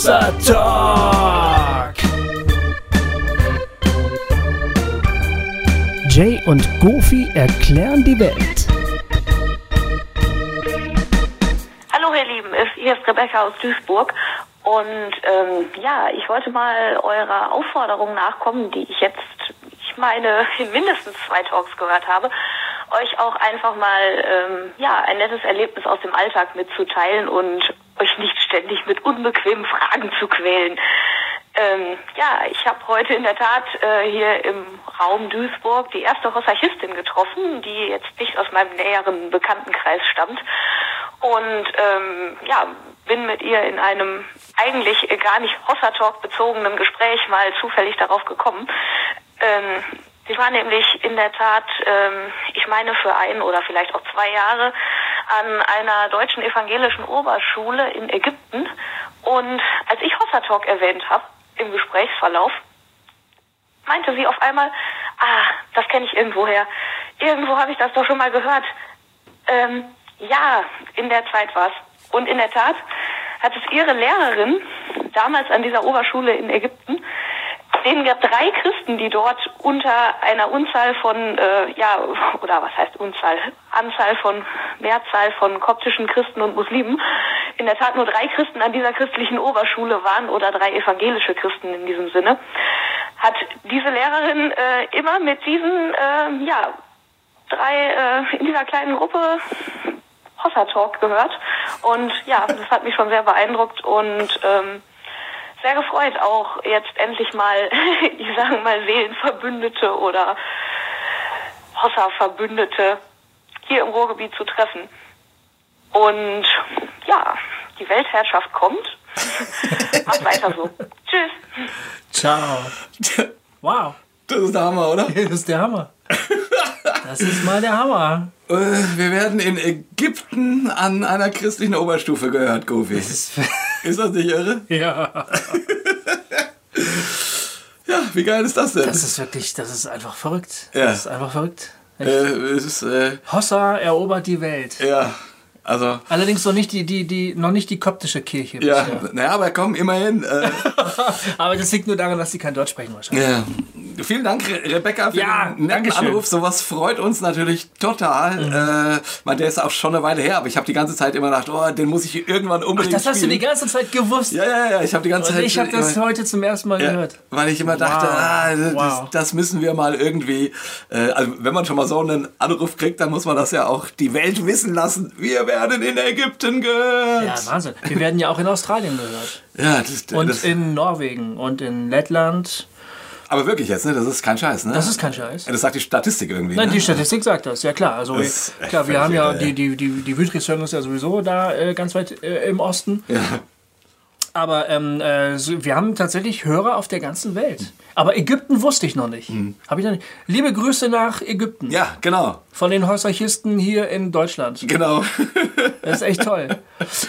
Hossa Talk. Jay und Goofy erklären die Welt. Hallo ihr Lieben, hier ist Rebecca aus Duisburg und ähm, ja, ich wollte mal eurer Aufforderung nachkommen, die ich jetzt, ich meine, in mindestens zwei Talks gehört habe, euch auch einfach mal ähm, ja ein nettes Erlebnis aus dem Alltag mitzuteilen und euch nicht ständig mit unbequemen Fragen zu quälen. Ähm, ja, ich habe heute in der Tat äh, hier im Raum Duisburg die erste Hossachistin getroffen, die jetzt nicht aus meinem näheren Bekanntenkreis stammt. Und ähm, ja, bin mit ihr in einem eigentlich gar nicht Hossa-Talk bezogenen Gespräch mal zufällig darauf gekommen. Ähm, sie war nämlich in der Tat, ähm, ich meine für ein oder vielleicht auch zwei Jahre an einer deutschen evangelischen Oberschule in Ägypten. Und als ich Hossa Talk erwähnt habe im Gesprächsverlauf, meinte sie auf einmal, ah, das kenne ich irgendwoher. Irgendwo habe ich das doch schon mal gehört. Ähm, ja, in der Zeit war's. Und in der Tat hat es ihre Lehrerin damals an dieser Oberschule in Ägypten denen gab drei Christen, die dort unter einer Unzahl von, äh, ja, oder was heißt Unzahl, Anzahl von, Mehrzahl von koptischen Christen und Muslimen, in der Tat nur drei Christen an dieser christlichen Oberschule waren oder drei evangelische Christen in diesem Sinne, hat diese Lehrerin äh, immer mit diesen, äh, ja, drei äh, in dieser kleinen Gruppe Hossa Talk gehört. Und ja, das hat mich schon sehr beeindruckt und ähm, sehr gefreut, auch jetzt endlich mal, ich sage mal, Seelenverbündete oder Hossa-Verbündete hier im Ruhrgebiet zu treffen. Und ja, die Weltherrschaft kommt. Macht weiter so. Tschüss. Ciao. Wow. Das ist der Hammer, oder? Das ist der Hammer. Das ist mal der Hammer. Äh, wir werden in Ägypten an einer christlichen Oberstufe gehört, Gofi. Ist, ist das nicht irre? Ja. ja, wie geil ist das denn? Das ist wirklich, das ist einfach verrückt. Ja. Das ist einfach verrückt. Äh, ist, äh, Hossa erobert die Welt. Ja, also. Allerdings noch nicht die, die, die, noch nicht die koptische Kirche. Ja, naja, aber komm, immerhin. Äh. aber das liegt nur daran, dass sie kein Deutsch sprechen wahrscheinlich. Ja. Vielen Dank, Rebecca, für ja, den netten Anruf. Sowas freut uns natürlich total. Mhm. Äh, man, der ist auch schon eine Weile her, aber ich habe die ganze Zeit immer gedacht, oh, den muss ich irgendwann unbedingt Ach, das hast spielen. du die ganze Zeit gewusst? Ja, ja, ja. Ich habe die ganze Und Zeit. ich habe das immer, heute zum ersten Mal ja, gehört. Weil ich immer dachte, wow. ah, das, wow. das, müssen wir mal irgendwie. Äh, also wenn man schon mal so einen Anruf kriegt, dann muss man das ja auch die Welt wissen lassen. Wir werden in Ägypten gehört. Ja, Wahnsinn. Wir werden ja auch in Australien gehört. Ja, das, und das, in Norwegen und in Lettland. Aber wirklich jetzt, ne? Das ist kein Scheiß, ne? Das ist kein Scheiß. Das sagt die Statistik irgendwie. Nein, ne? die Statistik sagt das, ja klar. Also ist klar, wir haben ja irre, die, die, die, die Wütrichshörner ist ja sowieso da äh, ganz weit äh, im Osten. Ja. Aber ähm, äh, wir haben tatsächlich Hörer auf der ganzen Welt. Aber Ägypten wusste ich noch nicht. Mhm. Habe ich noch nicht. Liebe Grüße nach Ägypten. ja, genau. Von den Hossachisten hier in Deutschland. Genau. Das ist echt toll.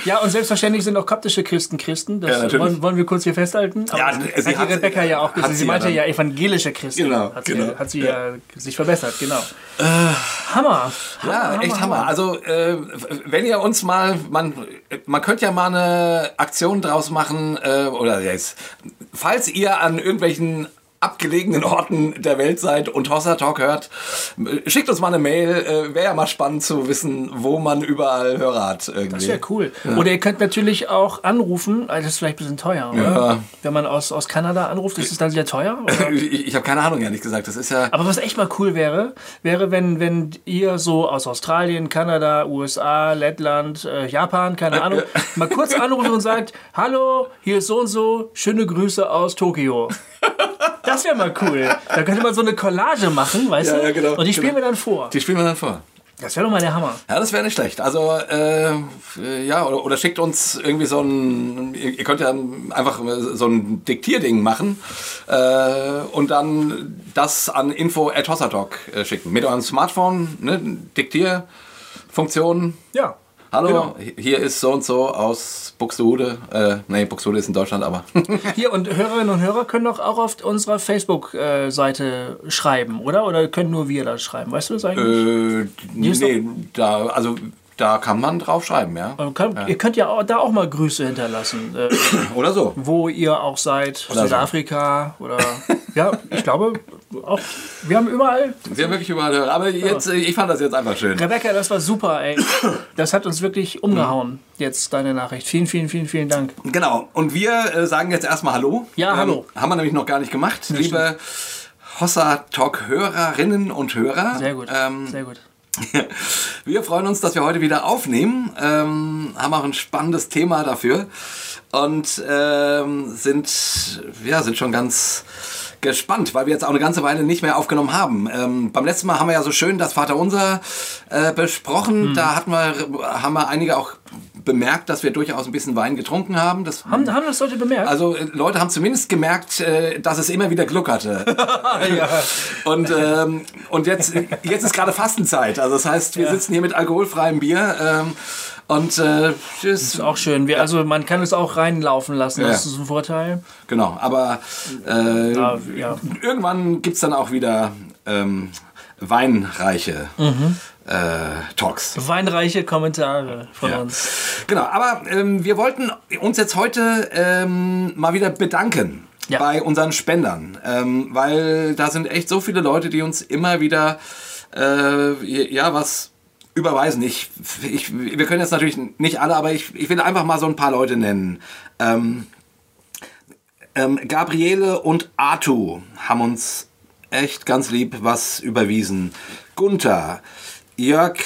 Ja, und selbstverständlich sind auch koptische Christen Christen. Das Ja, wollen, wollen wir kurz hier festhalten. Aber Ja, das sie hat die hat- Rebecca ja auch gesagt. sie Sie ja meinte dann. ja evangelische Christen. Genau, Hat sie, genau. Hat sie ja. sich verbessert, genau. Hammer. Ja, echt Hammer. Also, äh, wenn ihr uns mal, man, man könnte ja mal eine Aktion draus machen, äh, oder jetzt, falls ihr an irgendwelchen abgelegenen Orten der Welt seid und Hossa Talk hört, schickt uns mal eine Mail. Äh, Wäre ja mal spannend zu wissen, wo man überall Hörer hat. Irgendwie. Das wäre cool. Oder ihr könnt natürlich auch anrufen, also das ist vielleicht ein bisschen teuer, oder? Ja. Wenn man aus, aus Kanada anruft, ist es dann sehr teuer? Ich, ich habe keine Ahnung, ehrlich gesagt. Das ist ja. Aber was echt mal cool wäre, wäre, wenn, wenn ihr so aus Australien, Kanada, USA, Lettland, äh, Japan, keine Ahnung, mal kurz anruft und sagt, hallo, hier ist so und so, schöne Grüße aus Tokio. Das wäre mal cool. Da könnte man so eine Collage machen, weißt Ja, du? ja, genau, und die spielen genau. wir dann vor. Die spielen wir dann vor. Das wäre doch mal der Hammer. Ja, das wäre nicht schlecht. Also, äh, ja, oder, oder schickt uns irgendwie so ein, ihr könnt ja einfach so ein Diktierding machen äh, und dann das an info at äh, schicken. Mit eurem Smartphone, ne, Diktierfunktion. Ja. Hallo, Genau. hier ist so und so aus Buxtehude. Äh, nee, Buxtehude ist in Deutschland, aber. Hier, und Hörerinnen und Hörer können doch auch auf unserer Facebook-Seite schreiben, oder? Oder können nur wir da schreiben? Weißt du das eigentlich? äh, nee, da, also da kann man drauf schreiben, ja. Ihr könnt, ihr könnt ja auch, da auch mal Grüße hinterlassen. Äh, Oder so. wo ihr auch seid. Oder so. Südafrika oder. ja, ich glaube, auch. Wir haben überall. Sie haben wirklich überall. Aber jetzt, äh, ich fand das jetzt einfach schön. Rebecca, das war super, ey. Das hat uns wirklich umgehauen, jetzt deine Nachricht. Vielen, vielen, vielen, vielen Dank. Genau. Und wir äh, sagen jetzt erstmal Hallo. Ja, hallo. Haben wir nämlich noch gar nicht gemacht. Liebe Hossa Talk Hörerinnen und Hörer. Sehr gut. Ähm, Sehr gut. Wir freuen uns, dass wir heute wieder aufnehmen. Ähm, haben auch ein spannendes Thema dafür und ähm, sind, ja, sind schon ganz gespannt, weil wir jetzt auch eine ganze Weile nicht mehr aufgenommen haben. Ähm, beim letzten Mal haben wir ja so schön das Vaterunser äh, besprochen. Hm. Da hatten wir, haben wir einige auch bemerkt, dass wir durchaus ein bisschen Wein getrunken haben. Das Haben, haben das Leute bemerkt? also äh, Leute haben zumindest gemerkt, äh, dass es immer wieder gluckerte. Und, ähm, und jetzt, jetzt ist gerade Fastenzeit. Also das heißt, wir sitzen hier mit alkoholfreiem Bier. Ähm, und äh, tschüss. ist auch schön. Wir, also man kann es auch reinlaufen lassen. Das Ja. ist ein Vorteil. Genau, aber äh, Ja, ja. irgendwann gibt es dann auch wieder ähm, weinreiche äh, Talks. Weinreiche Kommentare von Ja. uns. Genau, aber ähm, wir wollten uns jetzt heute ähm, mal wieder bedanken Ja. bei unseren Spendern, ähm, weil da sind echt so viele Leute, die uns immer wieder äh, ja was überweisen. Ich, ich, wir können jetzt natürlich nicht alle, aber ich, ich will einfach mal so ein paar Leute nennen. Ähm, ähm, Gabriele und Artu haben uns echt ganz lieb was überwiesen. Gunther, Jörg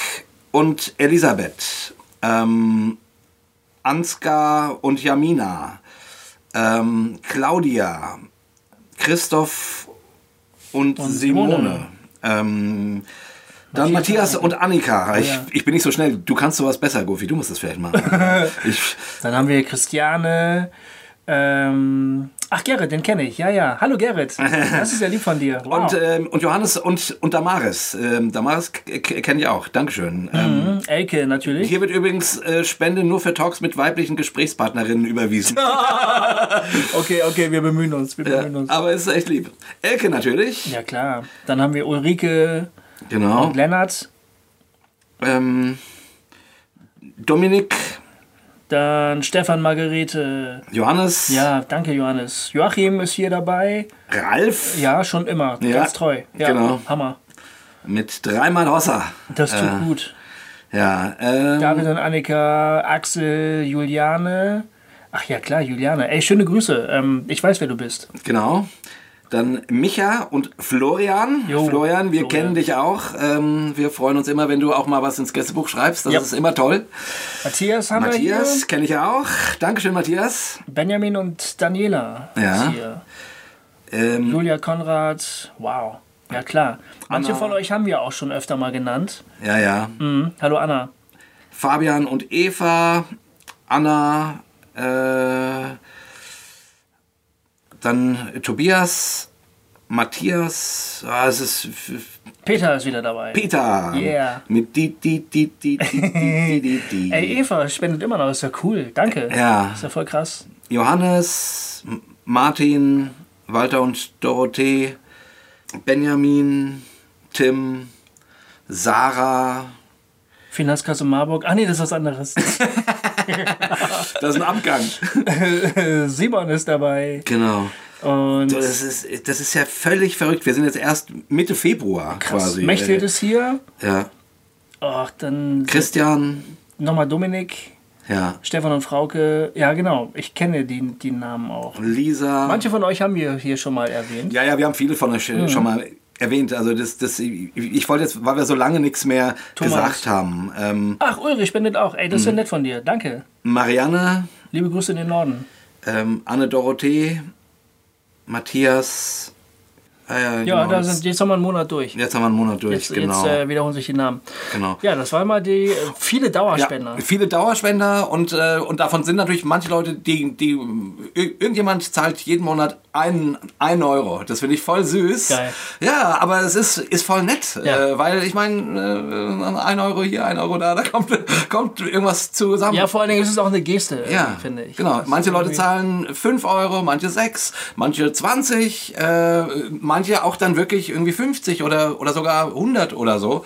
und Elisabeth, ähm, Ansgar und Jamina, ähm, Claudia, Christoph und, Simone. Simone. Ähm, dann Matthias und Annika. Ich, ich bin nicht so schnell. Du kannst sowas besser, Gofi. Du musst das vielleicht machen. Dann haben wir Christiane. Ähm, ach, Gerrit, den kenne ich. Ja, ja. Hallo, Gerrit. Das ist ja lieb von dir. Wow. Und, ähm, und Johannes und, und Damaris. Ähm, Damaris kenne ich auch. Dankeschön. Ähm, Elke natürlich. hier wird übrigens äh, Spende nur für Talks mit weiblichen Gesprächspartnerinnen überwiesen. Okay, okay, wir bemühen uns. Wir bemühen uns. Aber es ist echt lieb. Elke natürlich. Ja, klar. Dann haben wir Ulrike Genau. und Lennart. Ähm, Dominik, Dann Stefan Margarete. Johannes, Ja, danke, Johannes. Joachim ist hier dabei. Ralf Ja, schon immer. Ja, Ganz treu. Ja, genau. Hammer. mit dreimal Hossa. Das tut Äh, gut. Ja, ähm, David und Annika, Axel, Juliane. Ach ja, klar, Juliane. Ey, schöne Grüße. Ähm, ich weiß, wer du bist. Genau. Dann Micha und Florian. Jo, Florian, wir Florian. kennen dich auch. Ähm, wir freuen uns immer, wenn du auch mal was ins Gästebuch schreibst. Das Ja. ist immer toll. Matthias haben wir Matthias kenne ich auch. Dankeschön, Matthias. hier. Benjamin und Daniela Ja. hier. Ähm, Julia Konrad. Wow. Ja, klar. Manche Anna. von euch haben wir auch schon öfter mal genannt. ja, ja. Mhm. Hallo, Anna. Fabian und Eva. Anna. Äh, dann Tobias. Matthias. Ah, es ist Peter ist wieder dabei. Peter. Yeah. Mit die, die, die, die, die, die, die, die. Ey, Eva spendet immer noch. Ist ja cool. Danke. Ja. Ist ja voll krass. Johannes, Martin, Walter und Dorothee, Benjamin, Tim, Sarah. Finanzkasse Marburg. Ah, nee, das ist was anderes. Das ist ein Abgang. Simon ist dabei. genau. Und Das ist, das ist ja völlig verrückt. Wir sind jetzt erst Mitte Februar quasi. Mechthild ist hier. Ja. Ach, dann Christian. nochmal Dominik, Ja. Stefan und Frauke. Ja, genau. Ich kenne die, die Namen auch. Lisa. Manche von euch haben wir hier schon mal erwähnt. Ja, ja, wir haben viele von euch Mhm. schon mal erwähnt. Also das, das, ich, wollte jetzt, weil wir so lange nichts mehr Thomas. gesagt haben. Ähm, Ach, Ulrich spendet auch. Ey, das ist ja Mhm. nett von dir. Danke. Marianne, Liebe Grüße in den Norden. ähm, Anne-Dorothee, Matthias. Ah, ja, Ja, genau, da sind, jetzt haben wir einen Monat durch. jetzt haben wir einen Monat durch, Jetzt, genau. jetzt äh, wiederholen sich die Namen. genau. Ja, das waren mal die äh, viele Ja, Dauerspender. viele Dauerspender und, äh, und davon sind natürlich manche Leute, die, die ir- irgendjemand zahlt jeden Monat einen, einen Euro. Das finde ich voll süß. Geil. Ja, aber es ist, ist voll nett, Ja. äh, weil ich meine, äh, ein Euro hier, ein Euro da, da kommt, kommt irgendwas zusammen. Ja, vor allen Dingen ist es auch eine Geste, Ja, finde ich. Genau. Das Manche Leute zahlen 5 Euro, manche 6, manche 20, äh, manche manche auch dann wirklich irgendwie 50 oder, oder sogar 100 oder so.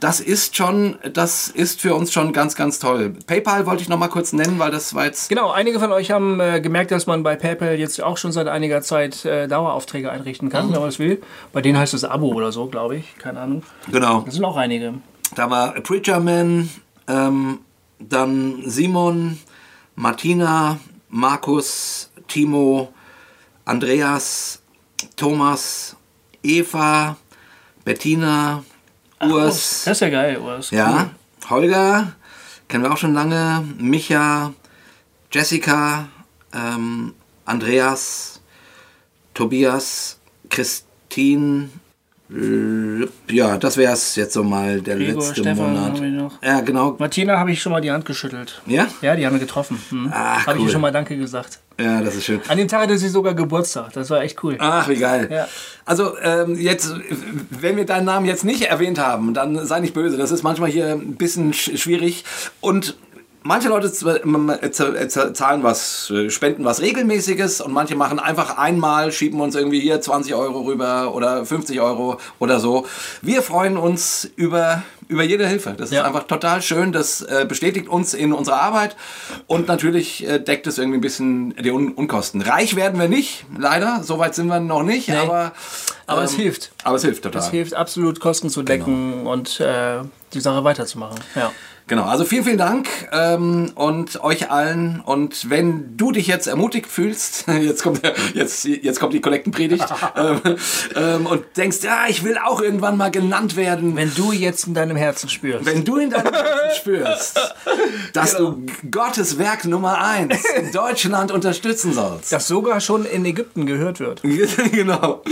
Das ist schon, das ist für uns schon ganz, ganz toll. PayPal wollte ich noch mal kurz nennen, weil das war jetzt... Genau, einige von euch haben äh, gemerkt, dass man bei PayPal jetzt auch schon seit einiger Zeit äh, Daueraufträge einrichten kann, mhm. wenn man das will. Bei denen heißt es Abo oder so, glaube ich. Keine Ahnung. Genau. Das sind auch einige. Da war Preacher Man, ähm, dann Simon, Martina, Markus, Timo, Andreas, Thomas, Eva, Bettina, Ach, Urs. Das ist ja geil, Urs. Ja, cool. Holger, kennen wir auch schon lange, Micha, Jessica, ähm, Andreas, Tobias, Christine, ja, das wäre es jetzt so mal der Gregor, letzte Stefan Monat. Ja, genau. Martina habe ich schon mal die Hand geschüttelt. Ja? Ja, die haben wir getroffen. Hm. Ach, Habe cool. ich ihr schon mal Danke gesagt. Ja, das ist schön. An dem Tag hatte sie sogar Geburtstag. Das war echt cool. Ach, wie geil. Ja. Also, ähm, jetzt, wenn wir deinen Namen jetzt nicht erwähnt haben, dann sei nicht böse. Das ist manchmal hier ein bisschen schwierig. Und manche Leute zahlen was, äh, spenden was Regelmäßiges und manche machen einfach einmal, schieben uns irgendwie hier 20 Euro rüber oder 50 Euro oder so. Wir freuen uns über, über jede Hilfe. Das ja. ist einfach total schön. Das äh, bestätigt uns in unserer Arbeit und natürlich äh, deckt es irgendwie ein bisschen die Un Unkosten. Reich werden wir nicht, leider. Soweit sind wir noch nicht, nee. aber. Aber ähm, es hilft. Aber es hilft total. Es hilft absolut, Kosten zu decken genau. und äh, die Sache weiterzumachen. Ja. Genau, also vielen, vielen Dank ähm, und euch allen. Und wenn du dich jetzt ermutigt fühlst, jetzt kommt, jetzt, jetzt kommt die Kollektenpredigt, ähm, ähm, und denkst, ja, ich will auch irgendwann mal genannt werden. Wenn du jetzt in deinem Herzen spürst. Wenn du in deinem Herzen spürst, dass genau. du Gottes Werk Nummer eins in Deutschland unterstützen sollst. Das sogar schon in Ägypten gehört wird. genau.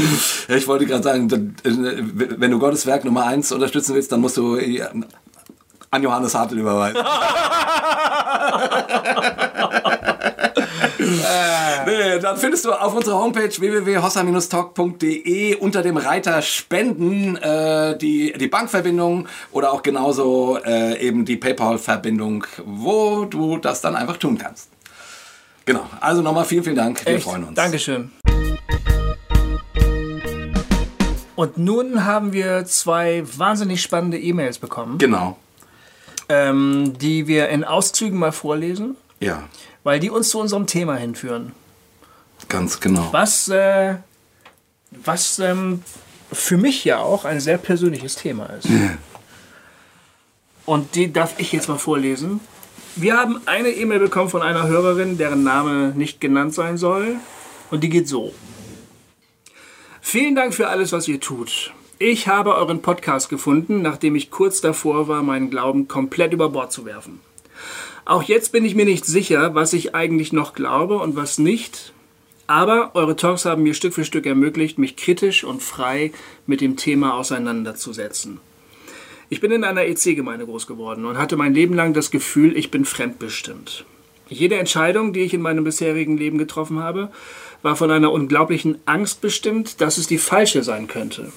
Ich wollte gerade sagen, wenn du Gottes Werk Nummer eins unterstützen willst, dann musst du an Johannes Hartl überweisen. nee, dann findest du auf unserer Homepage www.hossa-talk.de unter dem Reiter Spenden äh, die, die Bankverbindung oder auch genauso äh, eben die PayPal-Verbindung, wo du das dann einfach tun kannst. Genau, also nochmal vielen, vielen Dank. Wir Echt? freuen uns. Dankeschön. Und nun haben wir zwei wahnsinnig spannende E-Mails bekommen. Genau ähm, die wir in Auszügen mal vorlesen. Ja. Weil die uns zu unserem Thema hinführen. Ganz genau. Was, äh, was ähm, für mich ja auch ein sehr persönliches Thema ist. Und die darf ich jetzt mal vorlesen. Wir haben eine E-Mail bekommen von einer Hörerin, deren Name nicht genannt sein soll. Und die geht so. Vielen Dank für alles, was ihr tut. Ich habe euren Podcast gefunden, nachdem ich kurz davor war, meinen Glauben komplett über Bord zu werfen. Auch jetzt bin ich mir nicht sicher, was ich eigentlich noch glaube und was nicht. Aber eure Talks haben mir Stück für Stück ermöglicht, mich kritisch und frei mit dem Thema auseinanderzusetzen. Ich bin in einer EC-Gemeinde groß geworden und hatte mein Leben lang das Gefühl, ich bin fremdbestimmt. Jede Entscheidung, die ich in meinem bisherigen Leben getroffen habe, war von einer unglaublichen Angst bestimmt, dass es die falsche sein könnte.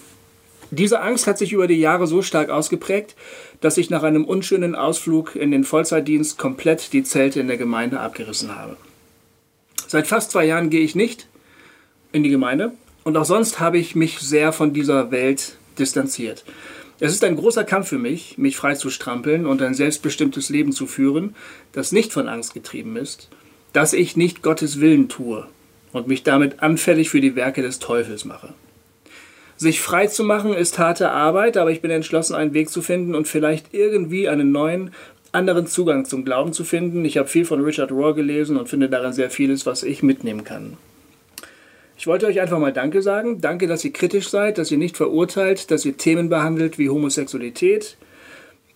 Diese Angst hat sich über die Jahre so stark ausgeprägt, dass ich nach einem unschönen Ausflug in den Vollzeitdienst komplett die Zelte in der Gemeinde abgerissen habe. Seit fast zwei Jahren gehe ich nicht in die Gemeinde und auch sonst habe ich mich sehr von dieser Welt distanziert. Es ist ein großer Kampf für mich, mich frei zu strampeln und ein selbstbestimmtes Leben zu führen, das nicht von Angst getrieben ist, dass ich nicht Gottes Willen tue und mich damit anfällig für die Werke des Teufels mache. Sich frei zu machen ist harte Arbeit, aber ich bin entschlossen, einen Weg zu finden und vielleicht irgendwie einen neuen, anderen Zugang zum Glauben zu finden. Ich habe viel von Richard Rohr gelesen und finde darin sehr vieles, was ich mitnehmen kann. Ich wollte euch einfach mal Danke sagen. Danke, dass ihr kritisch seid, dass ihr nicht verurteilt, dass ihr Themen behandelt wie Homosexualität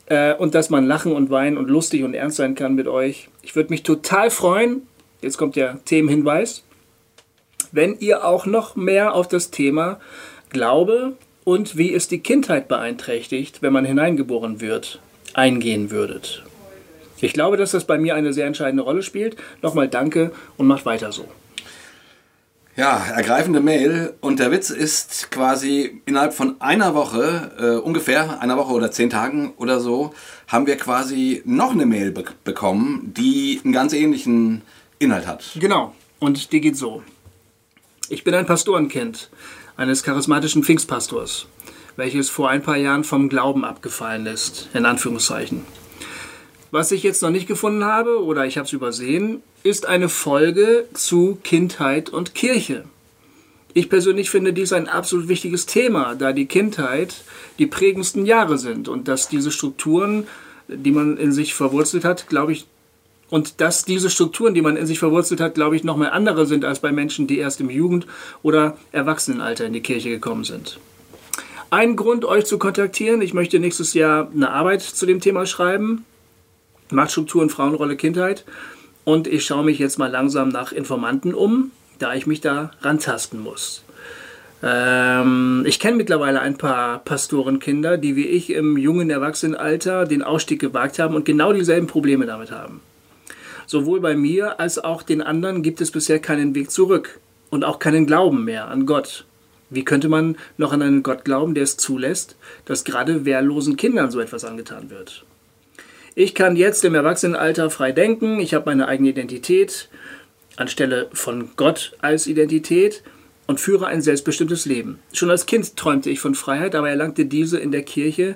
äh, und dass man lachen und weinen und lustig und ernst sein kann mit euch. Ich würde mich total freuen, jetzt kommt der Themenhinweis, wenn ihr auch noch mehr auf das Thema Glaube und wie es die Kindheit beeinträchtigt, wenn man hineingeboren wird, eingehen würdet. Ich glaube, dass das bei mir eine sehr entscheidende Rolle spielt. Nochmal danke und macht weiter so. Ja, ergreifende Mail. Und der Witz ist quasi innerhalb von einer Woche, äh, ungefähr einer Woche oder zehn Tagen oder so, haben wir quasi noch eine Mail be bekommen, die einen ganz ähnlichen Inhalt hat. Genau. Und die geht so. Ich bin ein Pastorenkind eines charismatischen Pfingstpastors, welches vor ein paar Jahren vom Glauben abgefallen ist, in Anführungszeichen. Was ich jetzt noch nicht gefunden habe oder ich habe es übersehen, ist eine Folge zu Kindheit und Kirche. Ich persönlich finde dies ein absolut wichtiges Thema, da die Kindheit die prägendsten Jahre sind und dass diese Strukturen, die man in sich verwurzelt hat, glaube ich, und dass diese Strukturen, die man in sich verwurzelt hat, glaube ich, nochmal andere sind als bei Menschen, die erst im Jugend- oder Erwachsenenalter in die Kirche gekommen sind. Ein Grund, euch zu kontaktieren, ich möchte nächstes Jahr eine Arbeit zu dem Thema schreiben. Machtstrukturen, Frauenrolle, Kindheit. Und ich schaue mich jetzt mal langsam nach Informanten um, da ich mich da rantasten muss. Ähm, ich kenne mittlerweile ein paar Pastorenkinder, die wie ich im jungen Erwachsenenalter den Ausstieg gewagt haben und genau dieselben Probleme damit haben. Sowohl bei mir als auch den anderen gibt es bisher keinen Weg zurück und auch keinen Glauben mehr an Gott. Wie könnte man noch an einen Gott glauben, der es zulässt, dass gerade wehrlosen Kindern so etwas angetan wird? Ich kann jetzt im Erwachsenenalter frei denken, ich habe meine eigene Identität anstelle von Gott als Identität und führe ein selbstbestimmtes Leben. Schon als Kind träumte ich von Freiheit, aber erlangte diese in der Kirche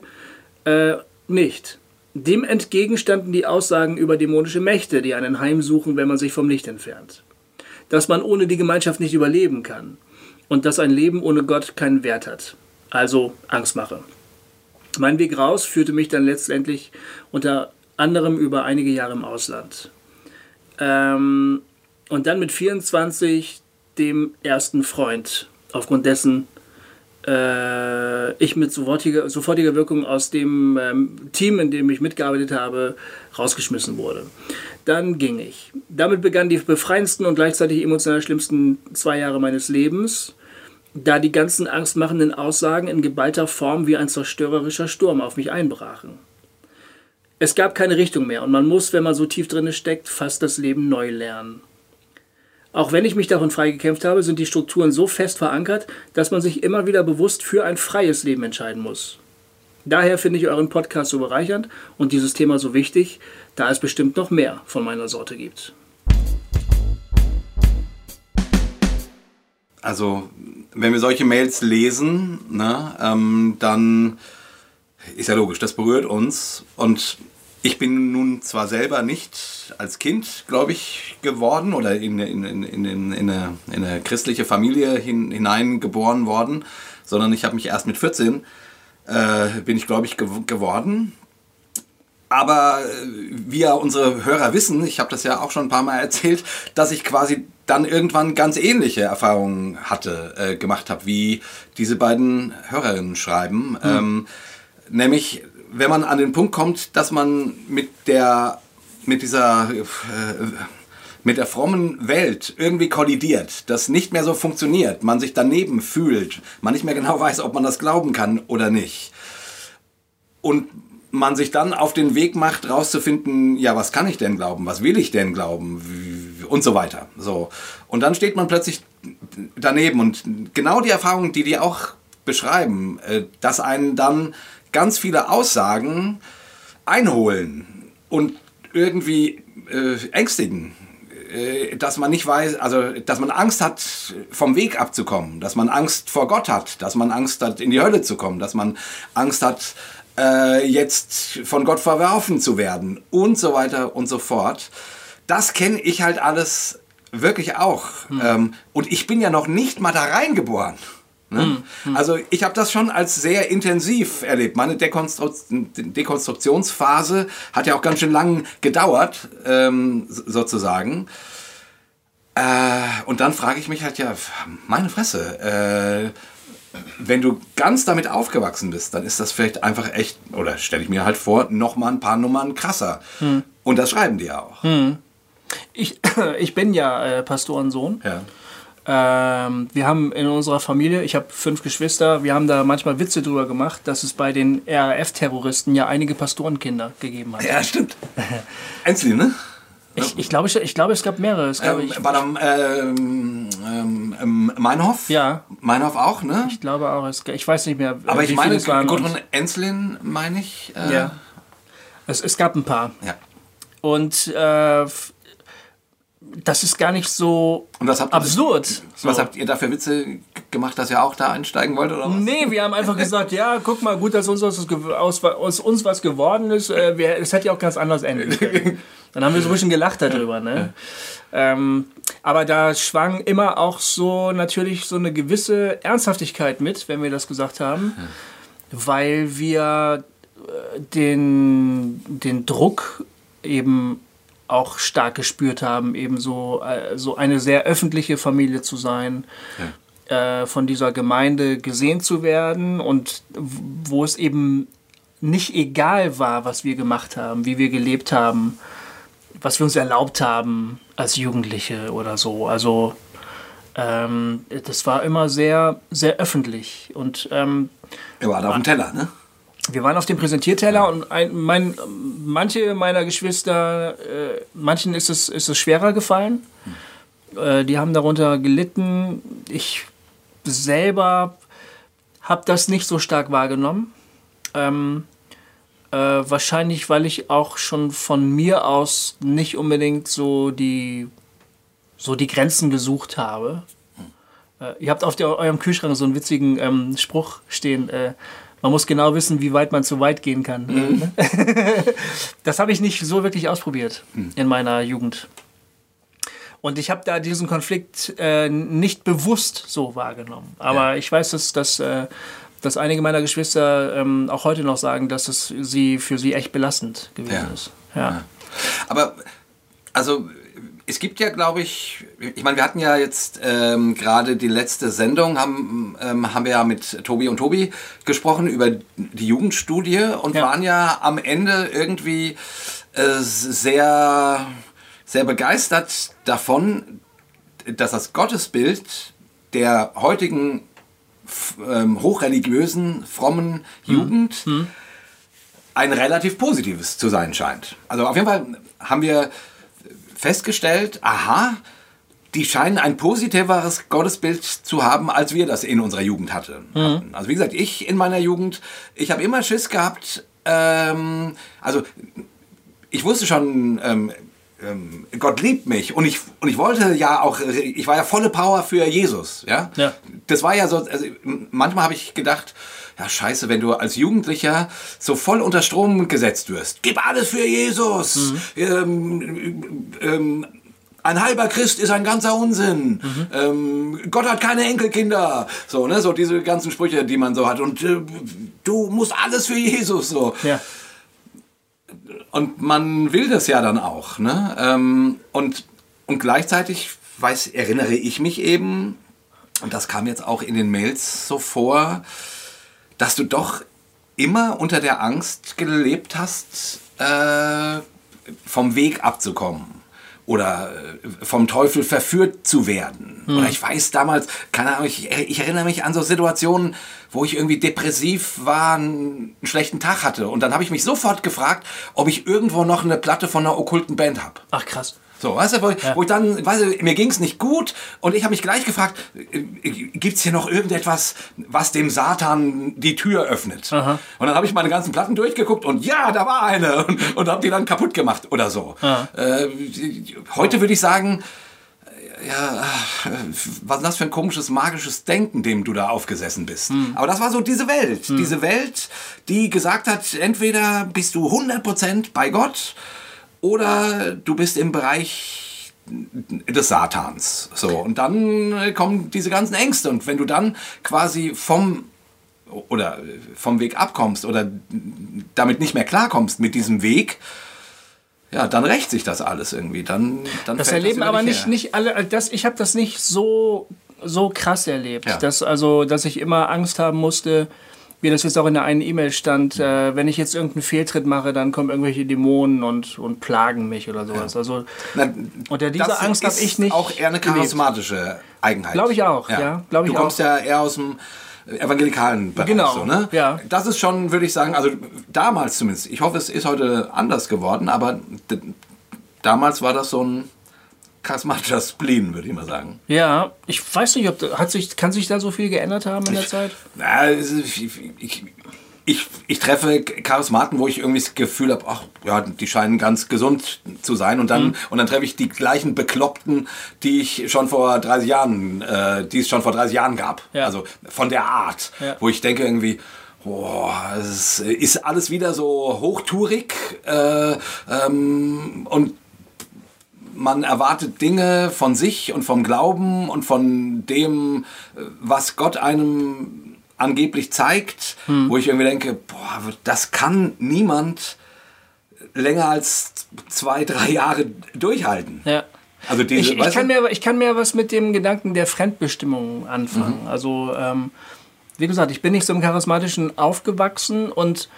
äh, nicht. Dem entgegen standen die Aussagen über dämonische Mächte, die einen heimsuchen, wenn man sich vom Licht entfernt. Dass man ohne die Gemeinschaft nicht überleben kann und dass ein Leben ohne Gott keinen Wert hat. Also Angstmache. Mein Weg raus führte mich dann letztendlich unter anderem über einige Jahre im Ausland. Ähm, und dann mit 24 dem ersten Freund, aufgrund dessen äh, ich mit sofortiger, sofortiger Wirkung aus dem ähm, Team, in dem ich mitgearbeitet habe, rausgeschmissen wurde. Dann ging ich. Damit begannen die befreiendsten und gleichzeitig emotional schlimmsten zwei Jahre meines Lebens, da die ganzen angstmachenden Aussagen in geballter Form wie ein zerstörerischer Sturm auf mich einbrachen. Es gab keine Richtung mehr und man muss, wenn man so tief drin steckt, fast das Leben neu lernen. Auch wenn ich mich davon freigekämpft habe, sind die Strukturen so fest verankert, dass man sich immer wieder bewusst für ein freies Leben entscheiden muss. Daher finde ich euren Podcast so bereichernd und dieses Thema so wichtig, da es bestimmt noch mehr von meiner Sorte gibt. Also, wenn wir solche Mails lesen, ne, ähm, dann ist ja logisch, das berührt uns. Und ich bin nun zwar selber nicht als Kind, glaube ich, geworden oder in, in, in, in, in, eine, in eine christliche Familie hin, hineingeboren worden, sondern ich habe mich erst mit 14, äh, bin ich, glaube ich, gew geworden. Aber äh, wie ja unsere Hörer wissen, ich habe das ja auch schon ein paar Mal erzählt, dass ich quasi dann irgendwann ganz ähnliche Erfahrungen hatte, äh, gemacht habe, wie diese beiden Hörerinnen schreiben. Mhm. Ähm, nämlich wenn man an den Punkt kommt, dass man mit der, mit dieser, äh, mit der frommen Welt irgendwie kollidiert, das nicht mehr so funktioniert, man sich daneben fühlt, man nicht mehr genau weiß, ob man das glauben kann oder nicht. Und man sich dann auf den Weg macht, rauszufinden, ja, was kann ich denn glauben, was will ich denn glauben und so weiter. So. Und dann steht man plötzlich daneben und genau die Erfahrung, die die auch beschreiben, äh, dass einen dann ganz viele Aussagen einholen und irgendwie äh, ängstigen äh, dass man nicht weiß, also dass man Angst hat, vom Weg abzukommen, dass man Angst vor Gott hat, dass man Angst hat, in die Hölle zu kommen, dass man Angst hat, äh, jetzt von Gott verwerfen zu werden und so weiter und so fort. Das kenne ich halt alles wirklich auch. Hm. Ähm, und ich bin ja noch nicht mal da reingeboren. Ne? Mhm. Also ich habe das schon als sehr intensiv erlebt. Meine Dekonstru Dekonstruktionsphase hat ja auch ganz schön lang gedauert, ähm, sozusagen. Äh, und dann frage ich mich halt, ja, meine Fresse, äh, wenn du ganz damit aufgewachsen bist, dann ist das vielleicht einfach echt, oder stelle ich mir halt vor, noch mal ein paar Nummern krasser. Mhm. Und das schreiben die ja auch. Mhm. Ich, ich bin ja äh, Pastorensohn. Ja. Ähm, wir haben in unserer Familie, ich habe fünf Geschwister, wir haben da manchmal Witze drüber gemacht, dass es bei den RAF-Terroristen ja einige Pastorenkinder gegeben hat. Ja, stimmt. Einzelne, ne? Ich, ich, glaube, ich, ich glaube, es gab mehrere. Es gab, ähm, war dann ähm, ähm, Meinhof? Ja. Meinhof auch, ne? Ich glaube auch. Es, ich weiß nicht mehr, Aber ich meine, Gudrun Enslin, meine ich. Äh, ja. Es, es gab ein paar. Ja. Und äh, das ist gar nicht so was habt absurd. Was habt ihr da für Witze gemacht, dass ihr auch da einsteigen wollt oder was? Nee, wir haben einfach gesagt, ja, guck mal, gut, dass uns aus, aus, aus uns was geworden ist. Äh, es hätte ja auch ganz anders enden können. Dann haben wir so ein bisschen gelacht darüber. Ne? Ähm, aber da schwang immer auch so natürlich so eine gewisse Ernsthaftigkeit mit, wenn wir das gesagt haben, weil wir äh, den, den Druck eben auch stark gespürt haben, eben so, äh, so eine sehr öffentliche Familie zu sein, ja. äh, von dieser Gemeinde gesehen zu werden und wo es eben nicht egal war, was wir gemacht haben, wie wir gelebt haben, was wir uns erlaubt haben als Jugendliche oder so. Also ähm, das war immer sehr, sehr öffentlich. Und, ähm, Ihr wart auf dem Teller, ne? Wir waren auf dem Präsentierteller und ein, mein, manche meiner Geschwister, äh, manchen ist es, ist es schwerer gefallen. Hm. Äh, die haben darunter gelitten. Ich selber habe das nicht so stark wahrgenommen. Ähm, äh, wahrscheinlich, weil ich auch schon von mir aus nicht unbedingt so die, so die Grenzen gesucht habe. Hm. Äh, ihr habt auf der, eurem Kühlschrank so einen witzigen ähm, Spruch stehen äh, man muss genau wissen, wie weit man zu weit gehen kann. Mhm. das habe ich nicht so wirklich ausprobiert mhm. in meiner Jugend. Und ich habe da diesen Konflikt äh, nicht bewusst so wahrgenommen. Aber ja. ich weiß, dass, dass, äh, dass einige meiner Geschwister ähm, auch heute noch sagen, dass es sie für sie echt belastend gewesen ja. ist. Ja. ja. Aber also es gibt ja, glaube ich, ich meine, wir hatten ja jetzt ähm, gerade die letzte Sendung, haben, ähm, haben wir ja mit Tobi und Tobi gesprochen über die Jugendstudie und ja. waren ja am Ende irgendwie äh, sehr, sehr begeistert davon, dass das Gottesbild der heutigen ähm, hochreligiösen, frommen mhm. Jugend mhm. ein relativ positives zu sein scheint. Also auf jeden Fall haben wir festgestellt, aha, die scheinen ein positiveres Gottesbild zu haben, als wir das in unserer Jugend hatten. Mhm. Also wie gesagt, ich in meiner Jugend, ich habe immer Schiss gehabt, ähm, also ich wusste schon, ähm, ähm, Gott liebt mich und ich und ich wollte ja auch ich war ja volle Power für Jesus ja, ja. das war ja so also manchmal habe ich gedacht ja scheiße wenn du als Jugendlicher so voll unter Strom gesetzt wirst gib alles für Jesus mhm. ähm, ähm, ein halber Christ ist ein ganzer Unsinn. Mhm. Ähm, Gott hat keine Enkelkinder. So, ne, so diese ganzen Sprüche, die man so hat. Und äh, du musst alles für Jesus. So. Ja. Und man will das ja dann auch. Ne? Ähm, und, und gleichzeitig weiß, erinnere ich mich eben, und das kam jetzt auch in den Mails so vor, dass du doch immer unter der Angst gelebt hast, äh, vom Weg abzukommen oder äh, vom Teufel verführt zu werden. Hm. Oder ich weiß damals, keine Ahnung, ich, ich, erinnere mich an so Situationen, wo ich irgendwie depressiv war, einen schlechten Tag hatte. Und dann habe ich mich sofort gefragt, ob ich irgendwo noch eine Platte von einer okkulten Band habe. Ach krass. So, weißt du, wo, ja. wo ich dann, weißt du, mir ging es nicht gut und ich habe mich gleich gefragt, äh, gibt es hier noch irgendetwas, was dem Satan die Tür öffnet? Aha. Und dann habe ich meine ganzen Platten durchgeguckt und ja, da war eine und, und habe die dann kaputt gemacht oder so. Äh, heute würde ich sagen, ja, was ist das für ein komisches, magisches Denken, dem du da aufgesessen bist. Hm. Aber das war so diese Welt. Hm. Diese Welt, die gesagt hat, entweder bist du 100% bei Gott oder du bist im Bereich des Satans. So, und dann kommen diese ganzen Ängste. Und wenn du dann quasi vom oder vom Weg abkommst oder damit nicht mehr klarkommst mit diesem Weg, ja, dann rächt sich das alles irgendwie. Dann, dann das erleben das aber nicht, nicht alle. Das, ich habe das nicht so, so krass erlebt, ja. dass, also, dass ich immer Angst haben musste, wie das jetzt auch in der einen E-Mail stand, äh, wenn ich jetzt irgendeinen Fehltritt mache, dann kommen irgendwelche Dämonen und, und plagen mich oder sowas. Ja. Also, Na, unter dieser Angst habe ich nicht. Auch eher eine charismatische Eigenheit. Glaube ich auch, ja. ja du kommst auch. ja eher aus dem evangelikalen Bereich. Genau. So, ne? ja. Das ist schon, würde ich sagen, also damals zumindest, ich hoffe, es ist heute anders geworden, aber damals war das so ein charismatischer Spleen, würde ich mal sagen. Ja, ich weiß nicht, ob hat sich, kann sich da so viel geändert haben in der Zeit? Na, ich, ich, ich, ich treffe Charismaten, wo ich irgendwie das Gefühl habe, ach ja, die scheinen ganz gesund zu sein. Und dann, mhm. und dann treffe ich die gleichen Bekloppten, die ich schon vor 30 Jahren, äh, die es schon vor 30 Jahren gab. Ja. Also von der Art, ja. wo ich denke irgendwie, Boah, es ist alles wieder so hochtourig äh, ähm, und man erwartet Dinge von sich und vom Glauben und von dem, was Gott einem angeblich zeigt, hm. wo ich irgendwie denke, boah, das kann niemand länger als zwei, drei Jahre durchhalten. Ja. Also diese, ich, ich, kann mir, ich kann mir was mit dem Gedanken der Fremdbestimmung anfangen. Mhm. Also, ähm, wie gesagt, ich bin nicht so im Charismatischen aufgewachsen und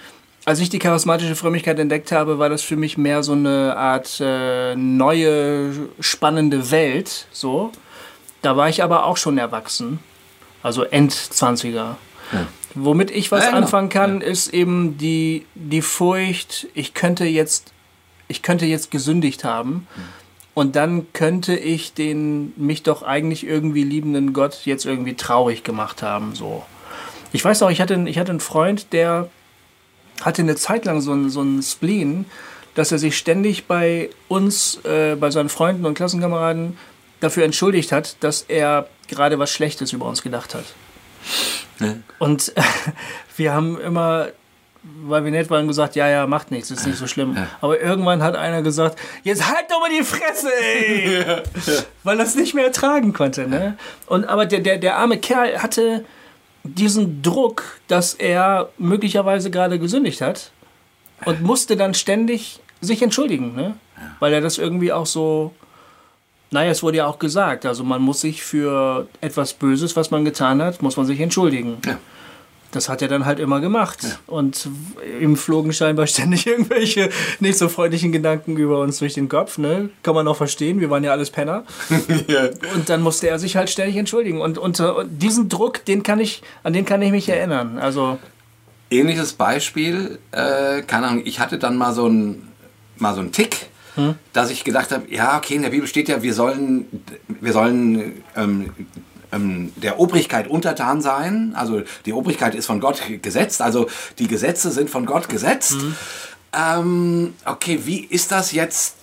als ich die charismatische Frömmigkeit entdeckt habe, war das für mich mehr so eine Art äh, neue, spannende Welt. So. Da war ich aber auch schon erwachsen. Also Endzwanziger. Ja. Womit ich was ja, genau. anfangen kann, ja. ist eben die, die Furcht, ich könnte jetzt, ich könnte jetzt gesündigt haben. Und dann könnte ich den mich doch eigentlich irgendwie liebenden Gott jetzt irgendwie traurig gemacht haben. So. Ich weiß noch, ich hatte, ich hatte einen Freund, der hatte eine Zeit lang so einen, so einen Spleen, dass er sich ständig bei uns, äh, bei seinen Freunden und Klassenkameraden dafür entschuldigt hat, dass er gerade was Schlechtes über uns gedacht hat. Ja. Und äh, wir haben immer, weil wir nett waren, gesagt, ja, ja, macht nichts, ist nicht so schlimm. Ja. Aber irgendwann hat einer gesagt, jetzt halt doch mal die Fresse, ey! Ja. Weil er es nicht mehr ertragen konnte. Ne? Und, aber der, der, der arme Kerl hatte diesen Druck, dass er möglicherweise gerade gesündigt hat und musste dann ständig sich entschuldigen, ne? Ja. weil er das irgendwie auch so, naja, es wurde ja auch gesagt, also man muss sich für etwas Böses, was man getan hat, muss man sich entschuldigen. Ja das hat er dann halt immer gemacht. Ja. Und ihm flogen scheinbar ständig irgendwelche nicht so freundlichen Gedanken über uns durch den Kopf. Ne? Kann man auch verstehen, wir waren ja alles Penner. ja. Und dann musste er sich halt ständig entschuldigen. Und, und, und, diesen Druck, den kann ich, an den kann ich mich erinnern. Also Ähnliches Beispiel, äh, keine Ahnung, ich hatte dann mal so einen mal so einen Tick, hm? dass ich gedacht habe, ja, okay, in der Bibel steht ja, wir sollen, wir sollen ähm, ähm, der Obrigkeit untertan sein. Also die Obrigkeit ist von Gott gesetzt, also die Gesetze sind von Gott gesetzt. Mhm. Ähm, okay, wie ist das jetzt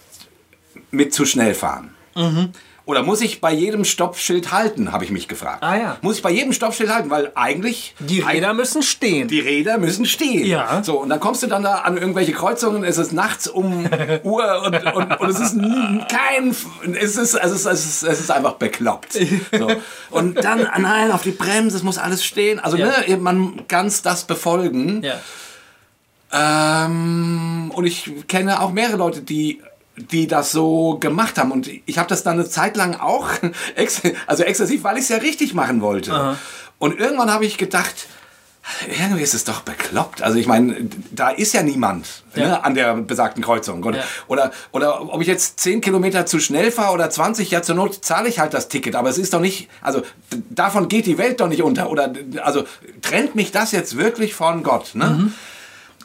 mit zu schnell fahren? Mhm. Oder muss ich bei jedem Stoppschild halten, habe ich mich gefragt. Ah ja. Muss ich bei jedem Stoppschild halten, weil eigentlich... Die Räder müssen stehen. Die Räder müssen stehen. Ja. So, und dann kommst du dann da an irgendwelche Kreuzungen, es ist nachts um Uhr und, und, und, es ist kein... Es ist, es ist, es ist, es ist einfach bekloppt. So. Und dann, ah nein, auf die Bremse, es muss alles stehen. Also ja. ne, man kann das befolgen. Ja. Ähm, und ich kenne auch mehrere Leute, die die das so gemacht haben. Und ich habe das dann eine Zeit lang auch, also exzessiv, weil ich es ja richtig machen wollte. Aha. Und irgendwann habe ich gedacht, irgendwie ist es doch bekloppt. Also ich meine, da ist ja niemand ja. Ne, an der besagten Kreuzung. Oder, ja. oder, oder ob ich jetzt 10 Kilometer zu schnell fahre oder 20, ja zur Not zahle ich halt das Ticket. Aber es ist doch nicht, also davon geht die Welt doch nicht unter. Oder also trennt mich das jetzt wirklich von Gott? Ne? Mhm.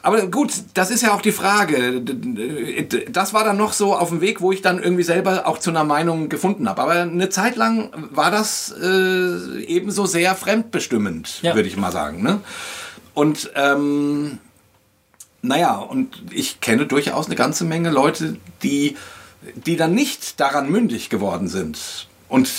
Aber gut, das ist ja auch die Frage. Das war dann noch so auf dem Weg, wo ich dann irgendwie selber auch zu einer Meinung gefunden habe. Aber eine Zeit lang war das äh, ebenso sehr fremdbestimmend, ja. würde ich mal sagen. Ne? Und ähm, naja, und ich kenne durchaus eine ganze Menge Leute, die, die dann nicht daran mündig geworden sind. Und,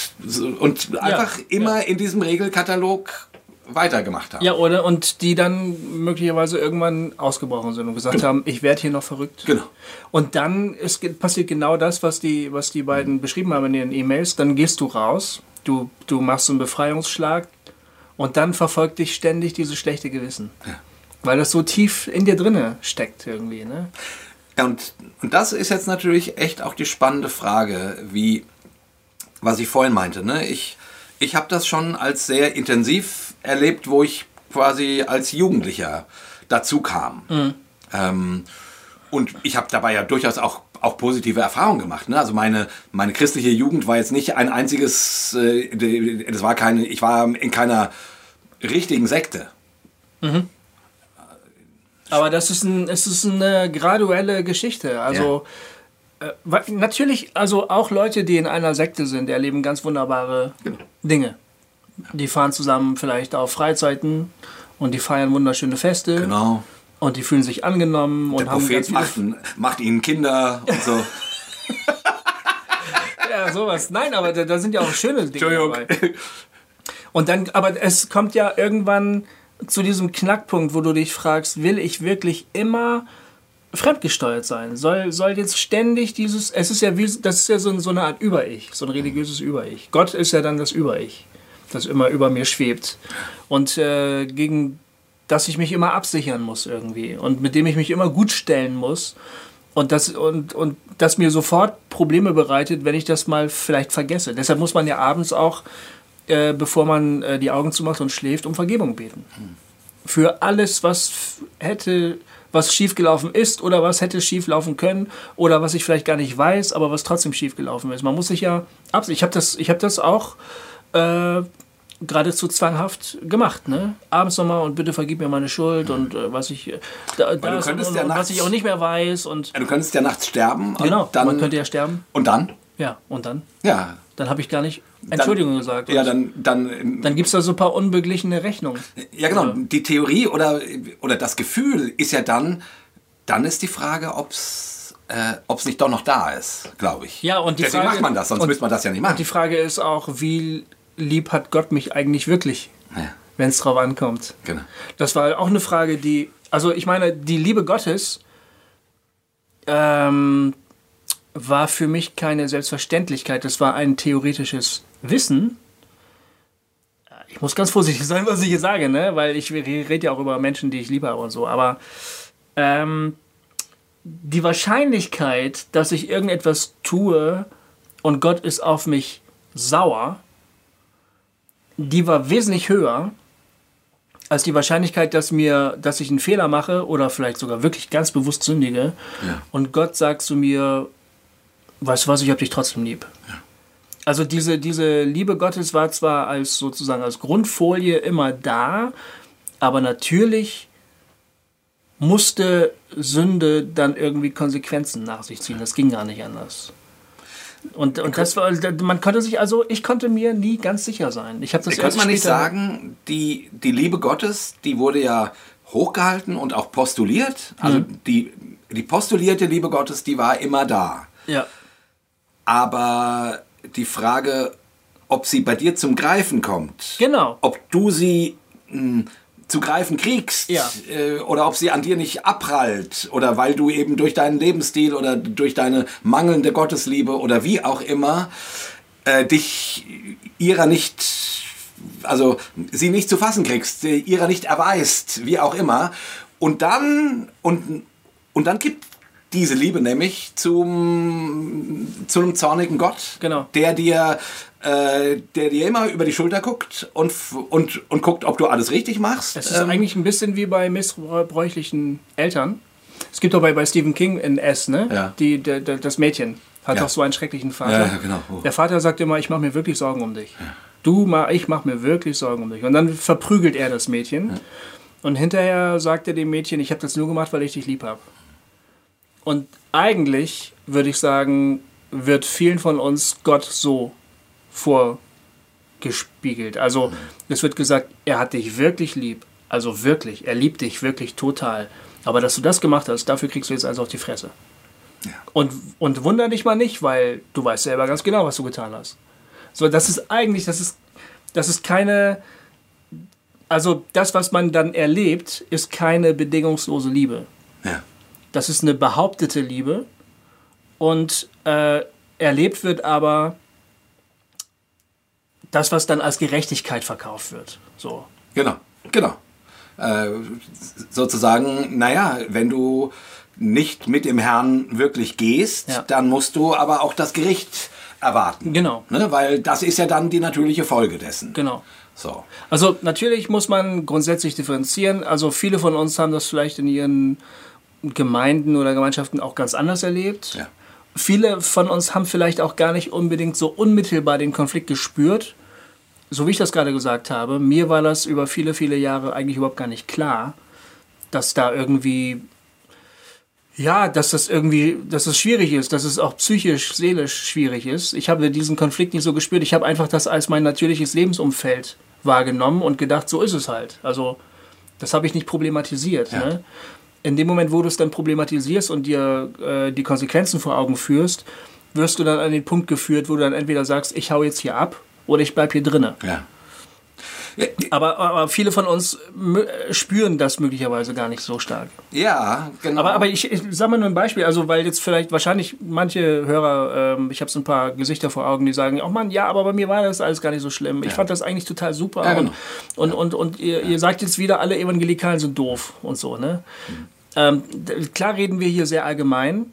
und einfach ja, immer ja. in diesem Regelkatalog weitergemacht haben. Ja, oder? Und die dann möglicherweise irgendwann ausgebrochen sind und gesagt genau. haben, ich werde hier noch verrückt. Genau. Und dann ist, passiert genau das, was die, was die beiden beschrieben haben in ihren E-Mails. Dann gehst du raus, du, du machst einen Befreiungsschlag und dann verfolgt dich ständig dieses schlechte Gewissen. Ja. Weil das so tief in dir drinne steckt irgendwie. Ne? Ja, und, und das ist jetzt natürlich echt auch die spannende Frage, wie, was ich vorhin meinte. Ne? Ich, ich habe das schon als sehr intensiv erlebt, wo ich quasi als Jugendlicher dazu kam. Mhm. Ähm, und ich habe dabei ja durchaus auch, auch positive Erfahrungen gemacht. Ne? Also meine, meine christliche Jugend war jetzt nicht ein einziges, äh, das war keine, ich war in keiner richtigen Sekte. Mhm. Aber das ist, ein, es ist eine graduelle Geschichte. Also ja. äh, natürlich, also auch Leute, die in einer Sekte sind, erleben ganz wunderbare genau. Dinge. Die fahren zusammen vielleicht auf Freizeiten und die feiern wunderschöne Feste. Genau. Und die fühlen sich angenommen Der und haben Prophet viele macht, macht ihnen Kinder und so. Ja, sowas. Nein, aber da, da sind ja auch schöne Dinge dabei. Und dann, aber es kommt ja irgendwann zu diesem Knackpunkt, wo du dich fragst, will ich wirklich immer fremdgesteuert sein? Soll, soll jetzt ständig dieses, es ist ja wie, das ist ja so, so eine Art Über-Ich, so ein religiöses Über-Ich. Gott ist ja dann das Über-Ich, das immer über mir schwebt. Und äh, gegen das ich mich immer absichern muss irgendwie und mit dem ich mich immer gut stellen muss. Und das, und, und das mir sofort Probleme bereitet, wenn ich das mal vielleicht vergesse. Deshalb muss man ja abends auch, äh, bevor man äh, die Augen zumacht und schläft, um Vergebung beten. Für alles, was hätte, was schiefgelaufen ist oder was hätte schieflaufen können oder was ich vielleicht gar nicht weiß, aber was trotzdem schiefgelaufen ist. Man muss sich ja abs Ich habe das, ich hab das auch äh, geradezu zwanghaft gemacht. Ne? Abends nochmal und bitte vergib mir meine Schuld und äh, was ich äh, da, das und, und, ja und was nachts- ich auch nicht mehr weiß und Du könntest ja nachts sterben. Und genau, dann, man könnte ja sterben. Und dann? Ja, und dann? Ja. Dann habe ich gar nicht Entschuldigung gesagt. Ja, dann, dann, dann gibt es da so ein paar unbeglichene Rechnungen. ja genau. Die Theorie oder, oder das Gefühl ist ja dann, dann ist die Frage, ob es äh, ob's nicht doch noch da ist, glaube ich. Ja, und die Deswegen Frage- macht man das, sonst und- müsste man das ja nicht Und machen. die Frage ist auch, wie lieb hat Gott mich eigentlich wirklich, Ja, wenn es drauf ankommt? genau. Das war auch eine Frage, die, also ich meine, die Liebe Gottes ähm, war für mich keine Selbstverständlichkeit. Das war ein theoretisches Wissen. Ich muss ganz vorsichtig sein, was ich hier sage, ne? weil ich rede ja auch über Menschen, die ich liebe habe und so. Aber ähm, die Wahrscheinlichkeit, dass ich irgendetwas tue und Gott ist auf mich sauer, die war wesentlich höher als die Wahrscheinlichkeit, dass mir, dass ich einen Fehler mache oder vielleicht sogar wirklich ganz bewusst sündige und Gott sagt zu mir, weißt du was, ich habe dich trotzdem lieb. Also diese, diese Liebe Gottes war zwar als sozusagen als Grundfolie immer da, aber natürlich musste Sünde dann irgendwie Konsequenzen nach sich ziehen. Das ging gar nicht anders. Und, und das war, man konnte sich also, ich konnte mir nie ganz sicher sein. Ich habe das Könnte man nicht sagen, die, die Liebe Gottes, die wurde ja hochgehalten und auch postuliert. Also Mhm. die, die postulierte Liebe Gottes, die war immer da. Ja, Aber die Frage, ob sie bei dir zum Greifen kommt, genau. ob du sie mh, zu greifen kriegst Ja. äh, oder ob sie an dir nicht abprallt oder weil du eben durch deinen Lebensstil oder durch deine mangelnde Gottesliebe oder wie auch immer äh, dich ihrer nicht, also sie nicht zu fassen kriegst, ihrer nicht erweist, wie auch immer. Und dann, und, und dann gibt diese Liebe nämlich zum, zu einem zornigen Gott, Genau. der dir, äh, der dir immer über die Schulter guckt und, und, und guckt, ob du alles richtig machst. Es ist Ähm, eigentlich ein bisschen wie bei missbräuchlichen Eltern. Es gibt doch bei, bei Stephen King in S, ne? Ja. Die, der, der, das Mädchen hat Ja. doch so einen schrecklichen Vater. Ja, ja, genau. Oh. Der Vater sagt immer, ich mache mir wirklich Sorgen um dich. Du, ma- ich mache mir wirklich Sorgen um dich. Und dann verprügelt er das Mädchen. Und hinterher sagt er dem Mädchen, ich habe das nur gemacht, weil ich dich lieb habe. Und eigentlich würde ich sagen, wird vielen von uns Gott so vorgespiegelt. Also es wird gesagt, er hat dich wirklich lieb. Also wirklich, er liebt dich wirklich total. Aber dass du das gemacht hast, dafür kriegst du jetzt eins auf die Fresse. Und, und wunder dich mal nicht, weil du weißt selber ganz genau, was du getan hast. So, das ist eigentlich, das ist, das ist keine, also das, was man dann erlebt, ist keine bedingungslose Liebe. ja. Das ist eine behauptete Liebe und äh, erlebt wird aber das, was dann als Gerechtigkeit verkauft wird. So. Genau, genau. Äh, sozusagen, naja, wenn du nicht mit dem Herrn wirklich gehst, Ja. dann musst du aber auch das Gericht erwarten. Genau. Ne? Weil das ist ja dann die natürliche Folge dessen. Genau. So. Also natürlich muss man grundsätzlich differenzieren. Also viele von uns haben das vielleicht in ihren Gemeinden oder Gemeinschaften auch ganz anders erlebt. Ja. Viele von uns haben vielleicht auch gar nicht unbedingt so unmittelbar den Konflikt gespürt. So wie ich das gerade gesagt habe, mir war das über viele, viele Jahre eigentlich überhaupt gar nicht klar, dass da irgendwie, ja, dass das irgendwie, dass es schwierig ist, dass es auch psychisch, seelisch schwierig ist. Ich habe diesen Konflikt nicht so gespürt. Ich habe einfach das als mein natürliches Lebensumfeld wahrgenommen und gedacht, so ist es halt. Also Das habe ich nicht problematisiert. Ne? In dem Moment, wo du es dann problematisierst und dir äh, die Konsequenzen vor Augen führst, wirst du dann an den Punkt geführt, wo du dann entweder sagst, ich hau jetzt hier ab oder ich bleib hier drinnen. Ja. Aber, aber viele von uns spüren das möglicherweise gar nicht so stark. Ja, genau. Aber, aber ich, ich sag mal nur ein Beispiel, also weil jetzt vielleicht wahrscheinlich manche Hörer, ähm, ich habe so ein paar Gesichter vor Augen, die sagen, oh Mann, ja, aber bei mir war das alles gar nicht so schlimm. Ich fand das eigentlich total super. Ja, genau. Und, und, und, und ihr, ihr sagt jetzt wieder, alle Evangelikalen sind doof und so, ne? Ähm, klar reden wir hier sehr allgemein,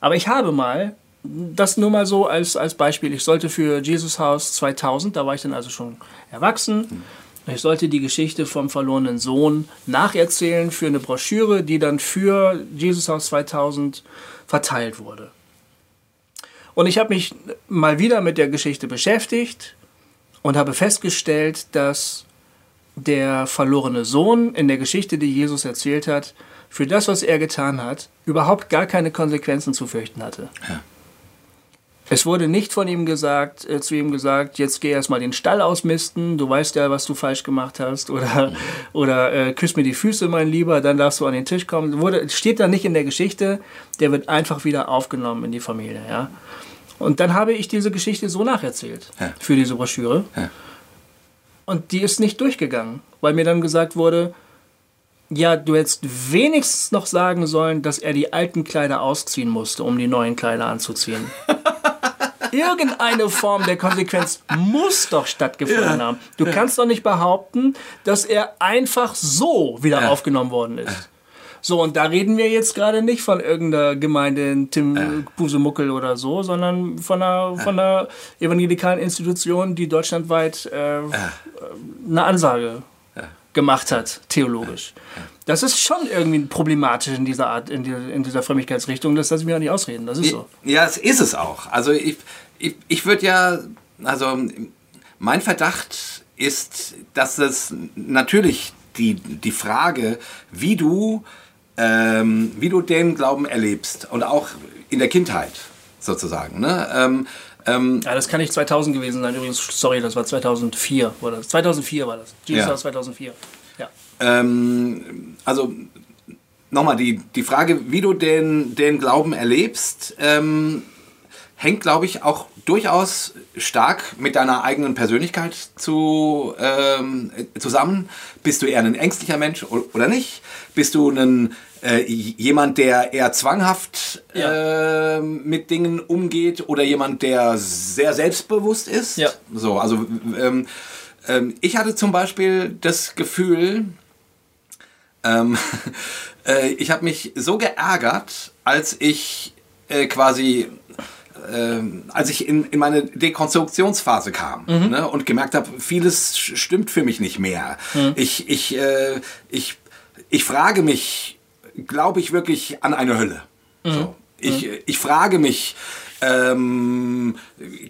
aber ich habe mal, das nur mal so als, als Beispiel, ich sollte für Jesus Haus 2000, da war ich dann also schon erwachsen, ich sollte die Geschichte vom verlorenen Sohn nacherzählen für eine Broschüre, die dann für Jesus Haus 2000 verteilt wurde. Und ich habe mich mal wieder mit der Geschichte beschäftigt und habe festgestellt, dass der verlorene Sohn in der Geschichte, die Jesus erzählt hat, für das, was er getan hat, überhaupt gar keine Konsequenzen zu fürchten hatte. Es wurde nicht von ihm gesagt, äh, zu ihm gesagt, jetzt geh erstmal den Stall ausmisten, du weißt ja, was du falsch gemacht hast, oder, oder äh, küss mir die Füße, mein Lieber, dann darfst du an den Tisch kommen. Wurde, steht da nicht in der Geschichte, der wird einfach wieder aufgenommen in die Familie. Ja? Und dann habe ich diese Geschichte so nacherzählt Ja. für diese Broschüre. Ja. Und die ist nicht durchgegangen, weil mir dann gesagt wurde, ja, du hättest wenigstens noch sagen sollen, dass er die alten Kleider ausziehen musste, um die neuen Kleider anzuziehen. Irgendeine Form der Konsequenz muss doch stattgefunden haben. Du kannst doch nicht behaupten, dass er einfach so wieder aufgenommen worden ist. So, und da reden wir jetzt gerade nicht von irgendeiner Gemeinde in Tim Busemuckel oder so, sondern von einer, von einer evangelikalen Institution, die deutschlandweit äh, eine Ansage gemacht hat, theologisch. Das ist schon irgendwie problematisch in dieser Art, in dieser, in dieser Frömmigkeitsrichtung. Das lasse ich mir auch nicht ausreden. Das ist so. Ja, es ist es auch. Also ich, ich, ich würde ja, also mein Verdacht ist, dass es natürlich die, die Frage, wie du, ähm, wie du den Glauben erlebst und auch in der Kindheit sozusagen. Ne? Ähm, ähm, Ja, das kann nicht 2000 gewesen sein. Übrigens, sorry, das war 2004. War das. 2004 war das. Jesus Ja. House 2004. Ja. Ähm, also nochmal, die, die Frage, wie du den, den Glauben erlebst, ähm, hängt, glaube ich, auch durchaus stark mit deiner eigenen Persönlichkeit zu, ähm, äh, zusammen. Bist du eher ein ängstlicher Mensch oder nicht? Bist du ein, äh, jemand, der eher zwanghaft Ja. äh, mit Dingen umgeht oder jemand, der sehr selbstbewusst ist? Ja. So, also ähm, ähm, ich hatte zum Beispiel das Gefühl, ähm, äh, ich habe mich so geärgert, als ich äh, quasi, ähm, als ich in, in meine Dekonstruktionsphase kam ne, und gemerkt habe, vieles stimmt für mich nicht mehr. Ich, ich, äh, ich, ich frage mich, glaube ich wirklich an eine Hölle? So. Ich, ich frage mich, ähm,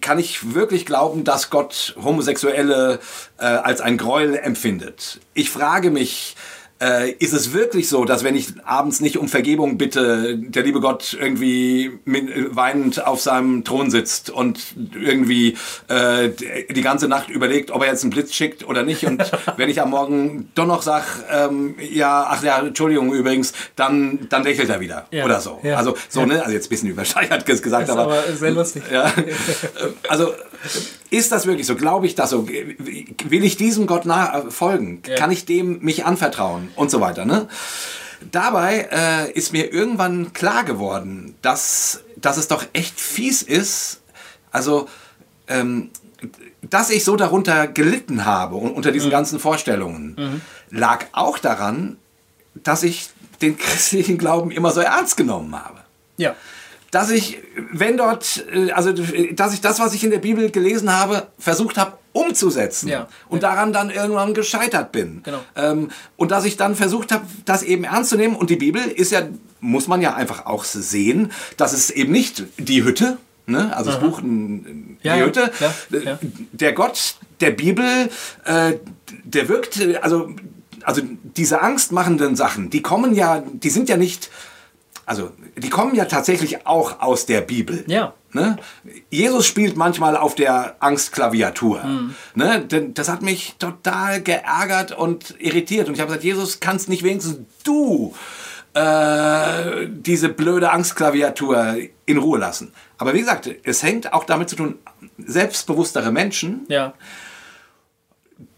kann ich wirklich glauben, dass Gott Homosexuelle äh, als ein Gräuel empfindet? Ich frage mich, äh, ist es wirklich so, dass wenn ich abends nicht um Vergebung bitte, der liebe Gott irgendwie weinend auf seinem Thron sitzt und irgendwie äh, die ganze Nacht überlegt, ob er jetzt einen Blitz schickt oder nicht und wenn ich am Morgen doch noch sag, ähm, ja, ach ja, Entschuldigung übrigens, dann, dann lächelt er wieder Ja. oder so. Ja. Also so, ne, also jetzt ein bisschen übersteigert gesagt, aber, aber sehr lustig. ja, also ist das wirklich so? Glaube ich das so? Will ich diesem Gott nach, folgen? Ja. Kann ich dem mich anvertrauen und so weiter? Ne? Dabei äh, ist mir irgendwann klar geworden, dass, dass es doch echt fies ist. Also ähm, dass ich so darunter gelitten habe und unter diesen ganzen Vorstellungen, lag auch daran, dass ich den christlichen Glauben immer so ernst genommen habe Ja. dass ich, wenn dort, äh, also dass ich das, was ich in der Bibel gelesen habe, versucht habe umzusetzen Ja. und daran dann irgendwann gescheitert bin. Genau. Ähm, und dass ich dann versucht habe, das eben ernst zu nehmen. Und die Bibel ist ja, muss man ja einfach auch sehen, dass es eben nicht die Hütte, ne? also das Buch n- Ja, die ja, Hütte, ja, äh, ja. der Gott der Bibel, äh, der wirkt, also, also diese angstmachenden Sachen, die kommen ja, die sind ja nicht also die kommen ja tatsächlich auch aus der Bibel. Ja. Ne? Jesus spielt manchmal auf der Angstklaviatur. Ne? Denn Das hat mich total geärgert und irritiert. Und ich habe gesagt, Jesus, kannst nicht wenigstens du äh, diese blöde Angstklaviatur in Ruhe lassen. Aber wie gesagt, es hängt auch damit zu tun, selbstbewusstere Menschen, Ja.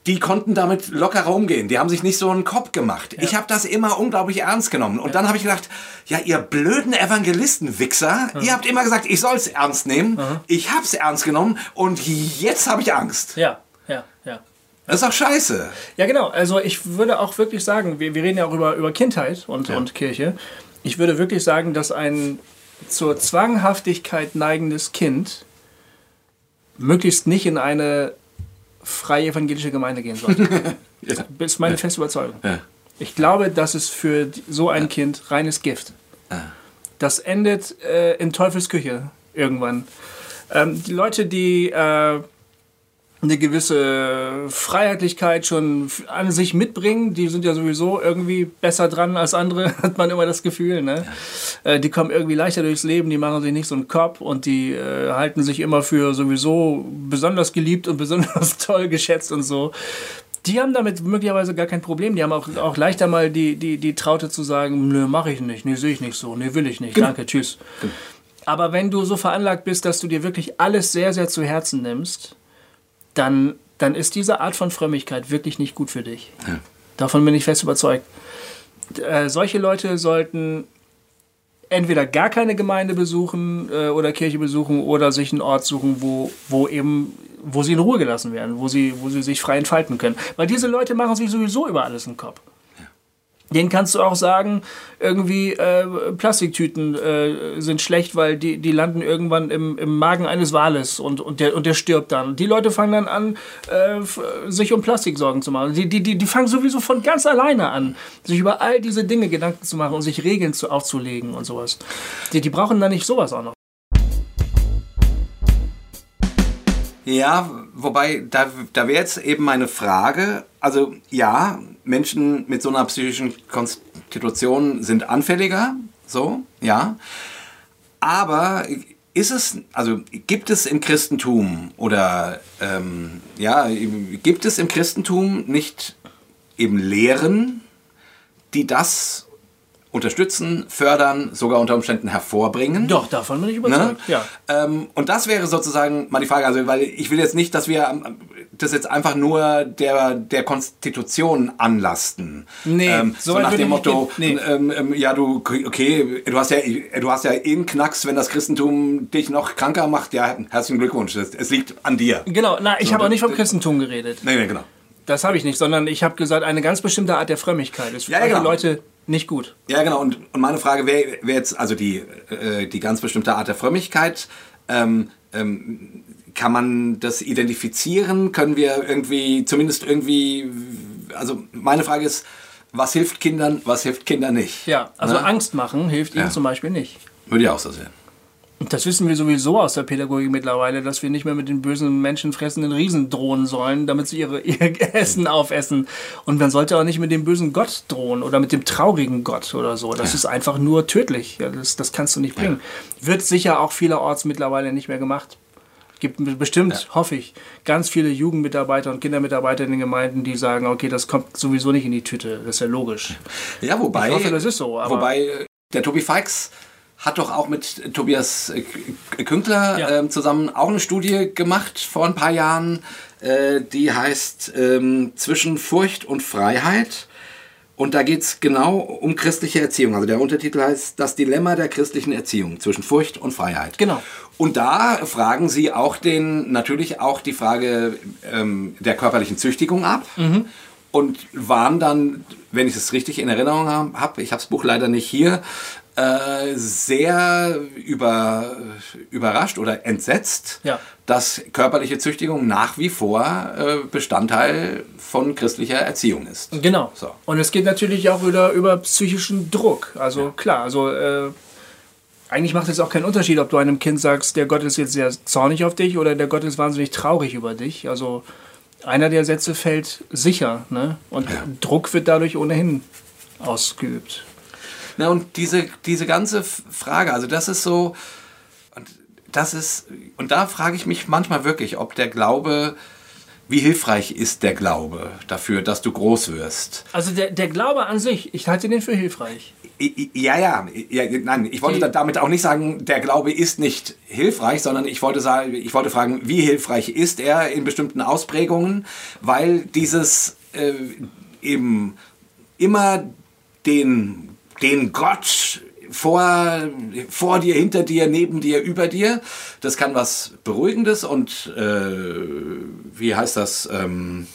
Die konnten damit lockerer umgehen. Die haben sich nicht so einen Kopf gemacht. Ich habe das immer unglaublich ernst genommen. Und dann habe ich gedacht, ja, ihr blöden Evangelisten-Wichser, ihr habt immer gesagt, ich soll es ernst nehmen. Ich habe es ernst genommen und jetzt habe ich Angst. Ja, ja, ja. Das ist doch scheiße. Ja, genau. Also ich würde auch wirklich sagen, wir, wir reden ja auch über, über Kindheit und, und Kirche. Ich würde wirklich sagen, dass ein zur Zwanghaftigkeit neigendes Kind möglichst nicht in eine freie evangelische Gemeinde gehen sollte. Das ist meine feste Überzeugung. Ja. Ich glaube, das ist für so ein Kind reines Gift. Das endet äh, in Teufels Küche irgendwann. Ähm, die Leute, die äh, eine gewisse Freiheitlichkeit schon an sich mitbringen, die sind ja sowieso irgendwie besser dran als andere, hat man immer das Gefühl. Ne? Äh, die kommen irgendwie leichter durchs Leben, die machen sich nicht so einen Kopf und die äh, halten sich immer für sowieso besonders geliebt und besonders toll geschätzt und so. Die haben damit möglicherweise gar kein Problem. Die haben auch, auch leichter mal die, die, die Traute zu sagen, nö, mache ich nicht, nee, sehe ich nicht so, nee, will ich nicht, danke, tschüss. Aber wenn du so veranlagt bist, dass du dir wirklich alles sehr, sehr zu Herzen nimmst, dann, dann ist diese Art von Frömmigkeit wirklich nicht gut für dich. Davon bin ich fest überzeugt. Äh, solche Leute sollten entweder gar keine Gemeinde besuchen äh, oder Kirche besuchen oder sich einen Ort suchen, wo, wo eben wo sie in Ruhe gelassen werden, wo sie, wo sie sich frei entfalten können. Weil diese Leute machen sich sowieso über alles einen Kopf. Den kannst du auch sagen, irgendwie äh, Plastiktüten äh, sind schlecht, weil die, die landen irgendwann im, im Magen eines Wales und, und, der, und der stirbt dann. Die Leute fangen dann an, äh, sich um Plastik Sorgen zu machen. Die, die, die, die fangen sowieso von ganz alleine an, sich über all diese Dinge Gedanken zu machen und sich Regeln zu, aufzulegen und sowas. Die, die brauchen dann nicht sowas auch noch. Ja, wobei, da, da wäre jetzt eben meine Frage, also ja, Menschen mit so einer psychischen Konstitution sind anfälliger, so, ja. Aber ist es, also gibt es im Christentum oder ähm, ja, gibt es im Christentum nicht eben Lehren, die das unterstützen, fördern, sogar unter Umständen hervorbringen? Doch, davon bin ich Ne? überzeugt. Ja. Ähm, und das wäre sozusagen mal die Frage, also weil ich will jetzt nicht, dass wir ähm, das jetzt einfach nur der, der Konstitution anlasten. Nee, ähm, so nach dem Motto. Nee. ähm, ähm, ja du, okay, du hast ja, du hast ja eh einen Knacks, wenn das Christentum dich noch kranker macht, ja, herzlichen Glückwunsch, es, es liegt an dir. Genau, na, ich So, habe auch nicht vom Christentum geredet. Nee, nee, genau. Das habe ich nicht, sondern ich habe gesagt, eine ganz bestimmte Art der Frömmigkeit ist für Ja, ja, genau. Leute nicht gut. Ja, genau. Und, und meine Frage wäre wär jetzt, also die, äh, die ganz bestimmte Art der Frömmigkeit, ähm, ähm, kann man das identifizieren? Können wir irgendwie, zumindest irgendwie, also meine Frage ist, was hilft Kindern, was hilft Kindern nicht? Ja, also Ne? Angst machen hilft ihnen Ja. zum Beispiel nicht. Würde ich auch so sehen. Das wissen wir sowieso aus der Pädagogik mittlerweile, dass wir nicht mehr mit den bösen, menschenfressenden Riesen drohen sollen, damit sie ihre, ihr Essen aufessen. Und man sollte auch nicht mit dem bösen Gott drohen oder mit dem traurigen Gott oder so. Das ist einfach nur tödlich. Ja, das, das kannst du nicht bringen. Wird sicher auch vielerorts mittlerweile nicht mehr gemacht. Gibt bestimmt, hoffe ich, ganz viele Jugendmitarbeiter und Kindermitarbeiter in den Gemeinden, die sagen, okay, das kommt sowieso nicht in die Tüte. Das ist ja logisch. Ja, wobei, Ich hoffe, das ist so, wobei äh, der Tobi Feix hat doch auch mit Tobias äh, Künkler Ja. ähm, zusammen auch eine Studie gemacht vor ein paar Jahren, äh, die heißt ähm, Zwischen Furcht und Freiheit. Und da geht es genau um christliche Erziehung. Also der Untertitel heißt Das Dilemma der christlichen Erziehung zwischen Furcht und Freiheit. Genau. Und da fragen Sie auch den, natürlich auch die Frage ähm, der körperlichen Züchtigung ab. Und waren dann, wenn ich es richtig in Erinnerung habe, ich habe das Buch leider nicht hier, äh, sehr über, überrascht oder entsetzt, Ja. dass körperliche Züchtigung nach wie vor äh, Bestandteil von christlicher Erziehung ist. Genau. So. Und es geht natürlich auch über, über psychischen Druck. Also klar, also äh, eigentlich macht es auch keinen Unterschied, ob du einem Kind sagst, der Gott ist jetzt sehr zornig auf dich oder der Gott ist wahnsinnig traurig über dich. Also einer der Sätze fällt sicher. Ne? Und Druck wird dadurch ohnehin ausgeübt. Na, und diese, diese ganze Frage, also das ist so, und das ist, und da frage ich mich manchmal wirklich, ob der Glaube, wie hilfreich ist der Glaube dafür, dass du groß wirst? Also der, der Glaube an sich, ich halte den für hilfreich. Ja, ja, ja, nein, ich wollte damit auch nicht sagen, der Glaube ist nicht hilfreich, sondern ich wollte sagen, ich wollte fragen, wie hilfreich ist er in bestimmten Ausprägungen, weil dieses äh, eben immer den, den Gott vor, vor dir, hinter dir, neben dir, über dir. Das kann was Beruhigendes und äh, wie heißt das? Ähm,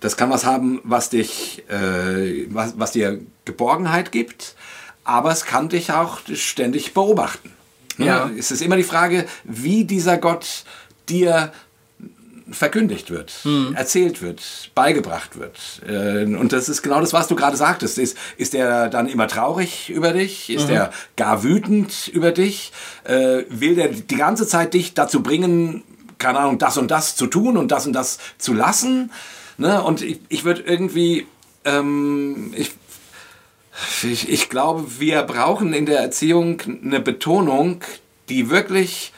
das kann was haben, was dich, äh, was, was dir Geborgenheit gibt, aber es kann dich auch ständig beobachten. Ja. Es ist immer die Frage, wie dieser Gott dir verkündigt wird, mhm. erzählt wird, beigebracht wird. Äh, und das ist genau das, was du gerade sagtest. Ist, ist er dann immer traurig über dich? Ist mhm. er gar wütend über dich? Äh, will der die ganze Zeit dich dazu bringen, keine Ahnung, das und das zu tun und das und das zu lassen? Ne? Und ich, ich würde irgendwie, ähm, ich, ich, ich glaube, wir brauchen in der Erziehung eine Betonung, die wirklich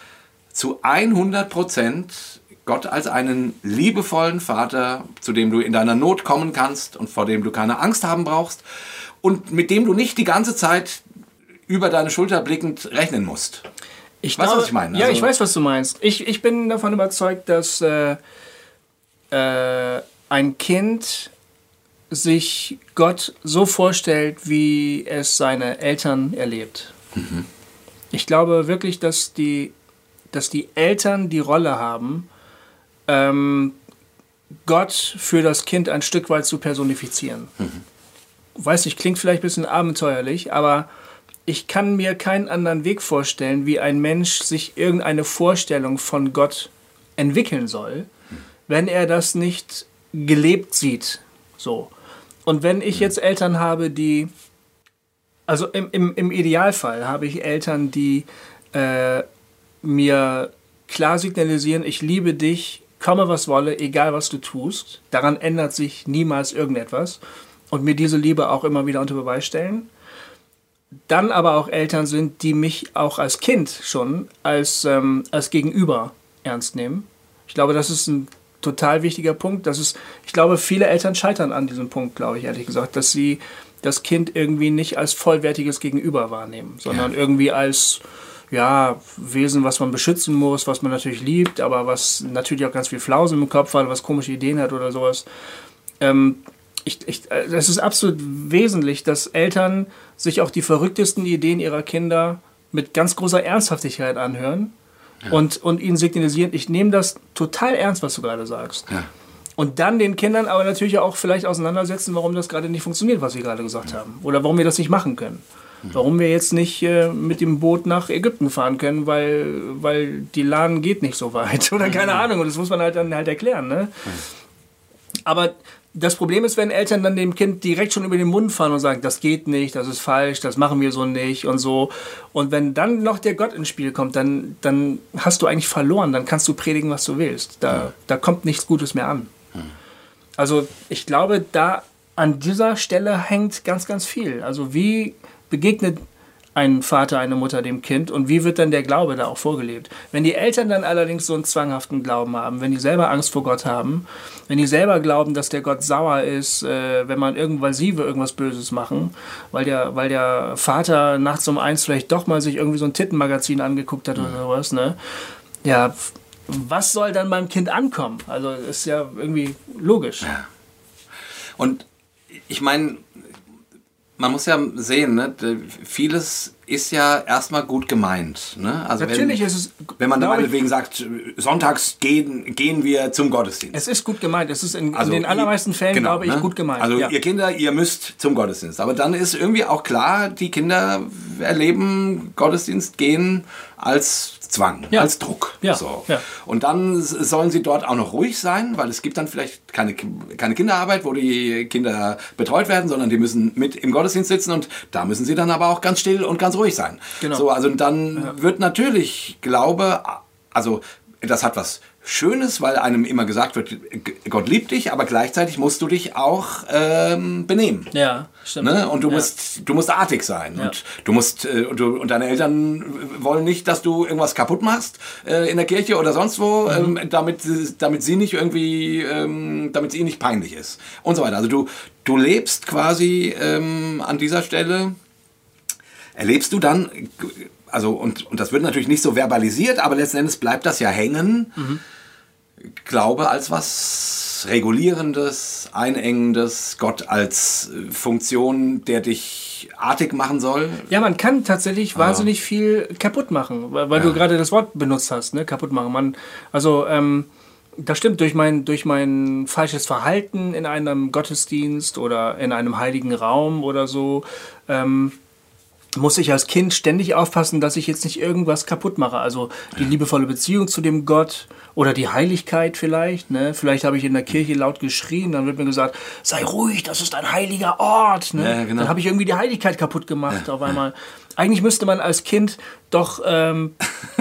zu 100 Prozent Gott als einen liebevollen Vater, zu dem du in deiner Not kommen kannst und vor dem du keine Angst haben brauchst und mit dem du nicht die ganze Zeit über deine Schulter blickend rechnen musst. Ich weißt du, was ich meine? Ja, also, ich weiß, was du meinst. Ich, ich bin davon überzeugt, dass äh, äh, ein Kind sich Gott so vorstellt, wie es seine Eltern erlebt. Mhm. Ich glaube wirklich, dass die, dass die Eltern die Rolle haben, ähm, Gott für das Kind ein Stück weit zu personifizieren. Mhm. Weiß nicht, klingt vielleicht ein bisschen abenteuerlich, aber ich kann mir keinen anderen Weg vorstellen, wie ein Mensch sich irgendeine Vorstellung von Gott entwickeln soll, wenn er das nicht gelebt sieht. So. Und wenn ich jetzt Eltern habe, die, also im, im, im Idealfall habe ich Eltern, die äh, mir klar signalisieren, ich liebe dich komme was wolle, egal was du tust, daran ändert sich niemals irgendetwas und mir diese Liebe auch immer wieder unter Beweis stellen. Dann aber auch Eltern sind, die mich auch als Kind schon als, ähm, als Gegenüber ernst nehmen. Ich glaube, das ist ein total wichtiger Punkt. Das ist, ich glaube, viele Eltern scheitern an diesem Punkt, glaube ich, ehrlich gesagt, dass sie das Kind irgendwie nicht als vollwertiges Gegenüber wahrnehmen, sondern ja. irgendwie als ja, Wesen, was man beschützen muss, was man natürlich liebt, aber was natürlich auch ganz viel Flausen im Kopf hat, was komische Ideen hat oder sowas. Ähm, ich, ich, äh, es ist absolut wesentlich, dass Eltern sich auch die verrücktesten Ideen ihrer Kinder mit ganz großer Ernsthaftigkeit anhören ja. und, und ihnen signalisieren, ich nehme das total ernst, was du gerade sagst. Ja. Und dann den Kindern aber natürlich auch vielleicht auseinandersetzen, warum das gerade nicht funktioniert, was sie gerade gesagt ja. haben. Oder warum wir das nicht machen können. Warum wir jetzt nicht äh, mit dem Boot nach Ägypten fahren können, weil, weil die Lahn geht nicht so weit. Oder keine mhm. Ahnung. Und das muss man halt dann halt erklären. Ne? Aber das Problem ist, wenn Eltern dann dem Kind direkt schon über den Mund fahren und sagen, das geht nicht, das ist falsch, das machen wir so nicht und so. Und wenn dann noch der Gott ins Spiel kommt, dann, dann hast du eigentlich verloren. Dann kannst du predigen, was du willst. Da, ja. da kommt nichts Gutes mehr an. Also ich glaube, da an dieser Stelle hängt ganz, ganz viel. Also wie begegnet ein Vater, eine Mutter dem Kind und wie wird dann der Glaube da auch vorgelebt? Wenn die Eltern dann allerdings so einen zwanghaften Glauben haben, wenn die selber Angst vor Gott haben, wenn die selber glauben, dass der Gott sauer ist, äh, wenn man irgendwann sie irgendwas Böses machen, weil der, weil der Vater nachts um eins vielleicht doch mal sich irgendwie so ein Tittenmagazin angeguckt hat oder mhm. sowas, ne? Ja, was soll dann beim Kind ankommen? Also ist ja irgendwie logisch. Ja. Und ich meine, man muss ja sehen, ne, vieles ist ja erstmal gut gemeint. Ne? Also Natürlich wenn, ist es. Wenn man da meinetwegen sagt, sonntags gehen, gehen wir zum Gottesdienst. Es ist gut gemeint. Es ist in, also in den allermeisten Fällen, genau, glaube ich, ne? gut gemeint. Also ja. ihr Kinder, ihr müsst zum Gottesdienst. Aber dann ist irgendwie auch klar, die Kinder erleben Gottesdienst gehen als Zwang, ja. als Druck. Ja. So. Ja. Und dann sollen sie dort auch noch ruhig sein, weil es gibt dann vielleicht keine, keine Kinderarbeit, wo die Kinder betreut werden, sondern die müssen mit im Gottesdienst sitzen und da müssen sie dann aber auch ganz still und ganz ruhig sein. Genau. So, also dann wird natürlich Glaube, also das hat was Schönes, weil einem immer gesagt wird, Gott liebt dich, aber gleichzeitig musst du dich auch ähm, benehmen. Ja. Stimmt. Ne? Und du Ja. musst, du musst artig sein. Ja. Und du musst, äh, und, du, und deine Eltern wollen nicht, dass du irgendwas kaputt machst äh, in der Kirche oder sonst wo, Mhm. ähm, damit, damit sie nicht irgendwie, ähm, damit es ihnen nicht peinlich ist. Und so weiter. Also du, du lebst quasi ähm, an dieser Stelle, erlebst du dann, also und, und das wird natürlich nicht so verbalisiert, aber letzten Endes bleibt das ja hängen. Glaube als was Regulierendes, Einengendes, Gott als äh, Funktion, der dich artig machen soll. Ja, man kann tatsächlich wahnsinnig viel kaputt machen, weil, weil du gerade das Wort benutzt hast, ne? kaputt machen. Man, also, ähm, das stimmt, durch mein, durch mein falsches Verhalten in einem Gottesdienst oder in einem heiligen Raum oder so, ähm, muss ich als Kind ständig aufpassen, dass ich jetzt nicht irgendwas kaputt mache. Also die liebevolle Beziehung zu dem Gott oder die Heiligkeit vielleicht. Ne? Vielleicht habe ich in der Kirche laut geschrien, dann wird mir gesagt, sei ruhig, das ist ein heiliger Ort. Ne? Ja, genau. Dann habe ich irgendwie die Heiligkeit kaputt gemacht auf einmal. Eigentlich müsste man als Kind doch ähm,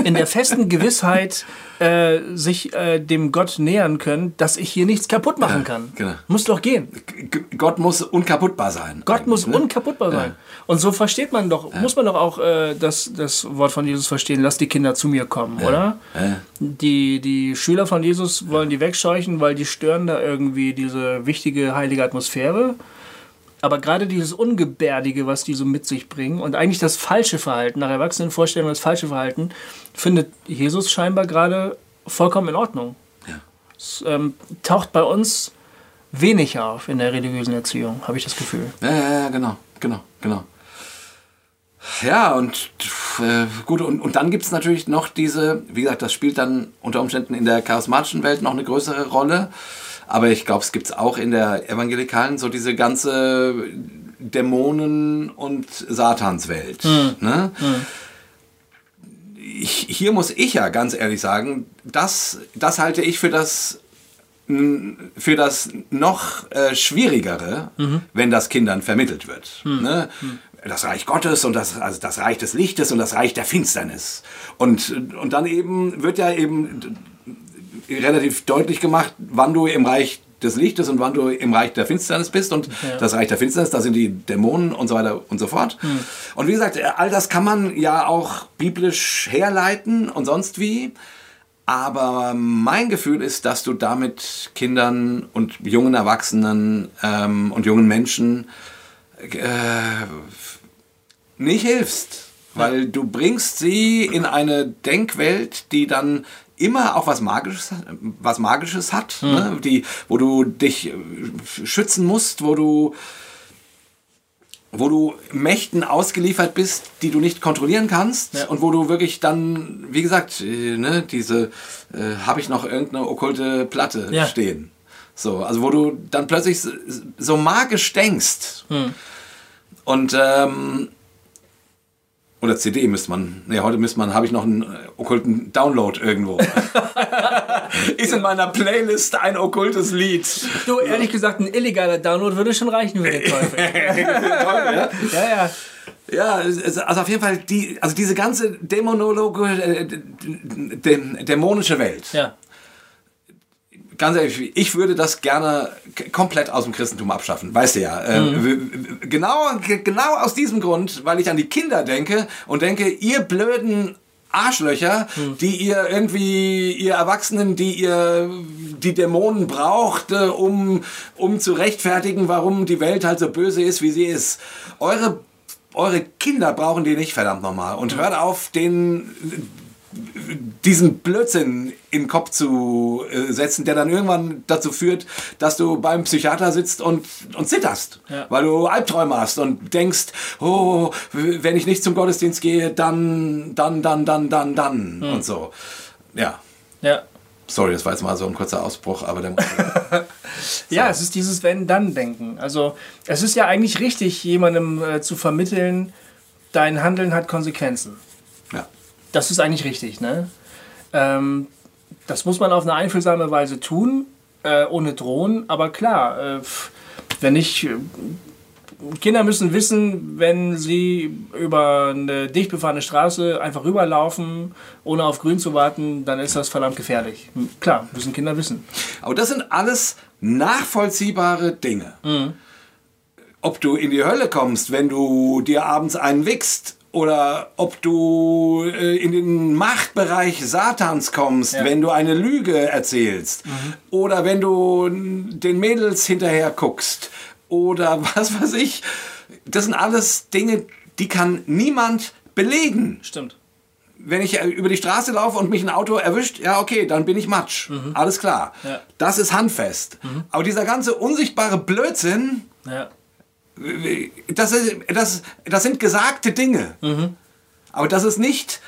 in der festen Gewissheit äh, sich äh, dem Gott nähern können, dass ich hier nichts kaputt machen kann. genau. Muss doch gehen. G Gott muss unkaputtbar sein. Gott muss ne? unkaputtbar sein. Und so versteht man doch, muss man doch auch äh, das, das Wort von Jesus verstehen, lass die Kinder zu mir kommen, oder? Ja. Die, die Schüler von Jesus wollen die wegscheuchen, weil die stören da irgendwie diese wichtige heilige Atmosphäre. Aber gerade dieses Ungebärdige, was die so mit sich bringen und eigentlich das falsche Verhalten, nach Erwachsenenvorstellungen das falsche Verhalten, findet Jesus scheinbar gerade vollkommen in Ordnung. Es ähm, taucht bei uns wenig auf in der religiösen Erziehung, habe ich das Gefühl. Ja, ja, ja, genau, genau, genau. Ja, und äh, gut, und, und dann gibt es natürlich noch diese, wie gesagt, das spielt dann unter Umständen in der charismatischen Welt noch eine größere Rolle. Aber ich glaube, es gibt es auch in der evangelikalen, so diese ganze Dämonen- und Satanswelt. Ne? Ich, hier muss ich ja ganz ehrlich sagen, das, das halte ich für das für das noch äh, Schwierigere, wenn das Kindern vermittelt wird. Ne? Das Reich Gottes und das, also das Reich des Lichtes und das Reich der Finsternis. Und, und dann eben wird ja eben relativ deutlich gemacht, wann du im Reich des Lichtes und wann du im Reich der Finsternis bist. Und das Reich der Finsternis, da sind die Dämonen und so weiter und so fort. Und wie gesagt, all das kann man ja auch biblisch herleiten und sonst wie. Aber mein Gefühl ist, dass du damit Kindern und jungen Erwachsenen ähm, und jungen Menschen äh, nicht hilfst. Weil du bringst sie in eine Denkwelt, die dann immer auch was Magisches, was Magisches hat, ne? die, wo du dich äh, schützen musst, wo du wo du Mächten ausgeliefert bist, die du nicht kontrollieren kannst Ja. und wo du wirklich dann, wie gesagt, äh, ne, diese, äh, habe ich noch irgendeine okkulte Platte Ja. stehen. So, also wo du dann plötzlich so, so magisch denkst. Und ähm, oder CD müsste man, nee, heute müsste man, habe ich noch einen äh, okkulten Download irgendwo. Ist in meiner Playlist ein okkultes Lied. Du, ehrlich gesagt, ein illegaler Download würde schon reichen für den Teufel. ja. ja, ja. Ja, also auf jeden Fall, die, also diese ganze Dämonologe, äh, dämonische Welt. Ja. Ganz ehrlich, ich würde das gerne komplett aus dem Christentum abschaffen, weißt du ja. Ähm, w- genau, genau aus diesem Grund, weil ich an die Kinder denke und denke, ihr blöden Arschlöcher, die ihr irgendwie, ihr Erwachsenen, die ihr die Dämonen braucht, äh, um, um zu rechtfertigen, warum die Welt halt so böse ist, wie sie ist. Eure, eure Kinder brauchen die nicht, verdammt nochmal. Und hört auf, den diesen Blödsinn in den Kopf zu äh, setzen, der dann irgendwann dazu führt, dass du beim Psychiater sitzt und, und zitterst, Ja. weil du Albträume hast und denkst, oh, wenn ich nicht zum Gottesdienst gehe, dann, dann, dann, dann, dann, dann und so. Ja, Ja. sorry, das war jetzt mal so ein kurzer Ausbruch, aber muss... Ja, es ist dieses Wenn-Dann-Denken. Also, es ist ja eigentlich richtig, jemandem äh, zu vermitteln, dein Handeln hat Konsequenzen. Das ist eigentlich richtig, ne? Ähm, das muss man auf eine einfühlsame Weise tun, äh, ohne drohen. Aber klar, äh, wenn ich. äh, Kinder müssen wissen, wenn sie über eine dicht befahrene Straße einfach rüberlaufen, ohne auf Grün zu warten, dann ist das verdammt gefährlich. Klar, müssen Kinder wissen. Aber das sind alles nachvollziehbare Dinge. ob du in die Hölle kommst, wenn du dir abends einen wickst oder ob du äh, in den Machtbereich Satans kommst, Ja. wenn du eine Lüge erzählst oder wenn du den Mädels hinterher guckst oder was weiß ich. Das sind alles Dinge, die kann niemand belegen. Stimmt. Wenn ich äh, über die Straße laufe und mich ein Auto erwischt, ja okay, dann bin ich Matsch. Alles klar. Ja. Das ist handfest. Aber dieser ganze unsichtbare Blödsinn, Ja. Das, ist, das, das sind gesagte Dinge. Aber das ist nicht,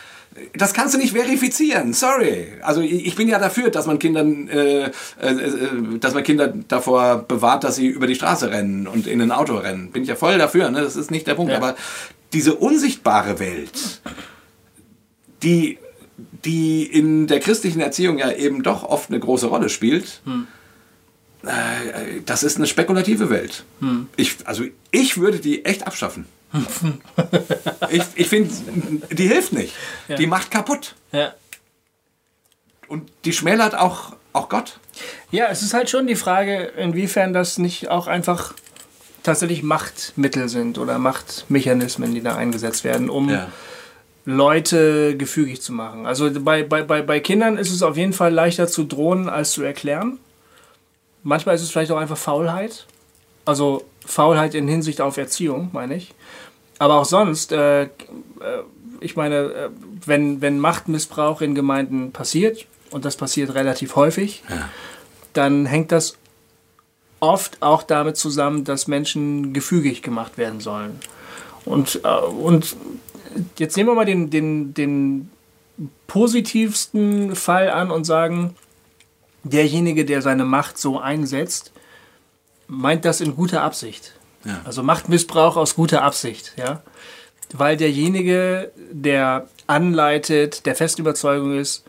das kannst du nicht verifizieren. Sorry. Also ich bin ja dafür, dass man Kindern, äh, äh, äh, dass man Kinder davor bewahrt, dass sie über die Straße rennen und in ein Auto rennen. Bin ich ja voll dafür. Ne? Das ist nicht der Punkt. Ja. Aber diese unsichtbare Welt, die die in der christlichen Erziehung ja eben doch oft eine große Rolle spielt, äh, das ist eine spekulative Welt. Ich, also ich würde die echt abschaffen. ich ich finde, die hilft nicht. Die macht kaputt. Ja. Und die schmälert auch, auch Gott. Ja, es ist halt schon die Frage, inwiefern das nicht auch einfach tatsächlich Machtmittel sind oder Machtmechanismen, die da eingesetzt werden, um Leute gefügig zu machen. Also bei, bei, bei, bei Kindern ist es auf jeden Fall leichter zu drohen als zu erklären. Manchmal ist es vielleicht auch einfach Faulheit. Also Faulheit in Hinsicht auf Erziehung, meine ich. Aber auch sonst, äh, äh, ich meine, äh, wenn, wenn Machtmissbrauch in Gemeinden passiert, und das passiert relativ häufig, dann hängt das oft auch damit zusammen, dass Menschen gefügig gemacht werden sollen. Und, äh, und jetzt nehmen wir mal den, den, den positivsten Fall an und sagen, derjenige, der seine Macht so einsetzt, meint das in guter Absicht. Ja. Also Machtmissbrauch aus guter Absicht, ja. Weil derjenige, der anleitet, der fest Überzeugung ist,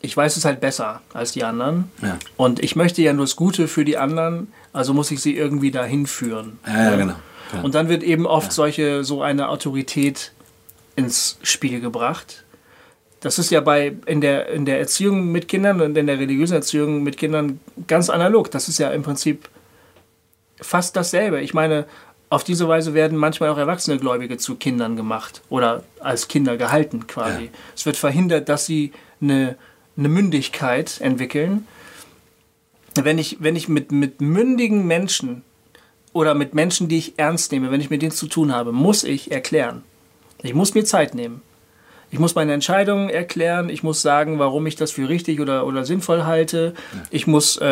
ich weiß es halt besser als die anderen. Ja. Und ich möchte ja nur das Gute für die anderen, also muss ich sie irgendwie dahin führen. Ja, ja, genau. Und dann wird eben oft solche, so eine Autorität ins Spiel gebracht. Das ist ja bei, in, der, in der Erziehung mit Kindern und in der religiösen Erziehung mit Kindern ganz analog. Das ist ja im Prinzip fast dasselbe. Ich meine, auf diese Weise werden manchmal auch erwachsene Gläubige zu Kindern gemacht oder als Kinder gehalten quasi. Ja. Es wird verhindert, dass sie eine, eine Mündigkeit entwickeln. Wenn ich, wenn ich mit, mit mündigen Menschen oder mit Menschen, die ich ernst nehme, wenn ich mit denen zu tun habe, muss ich erklären. Ich muss mir Zeit nehmen. Ich muss meine Entscheidungen erklären. Ich muss sagen, warum ich das für richtig oder, oder sinnvoll halte. Ich muss äh,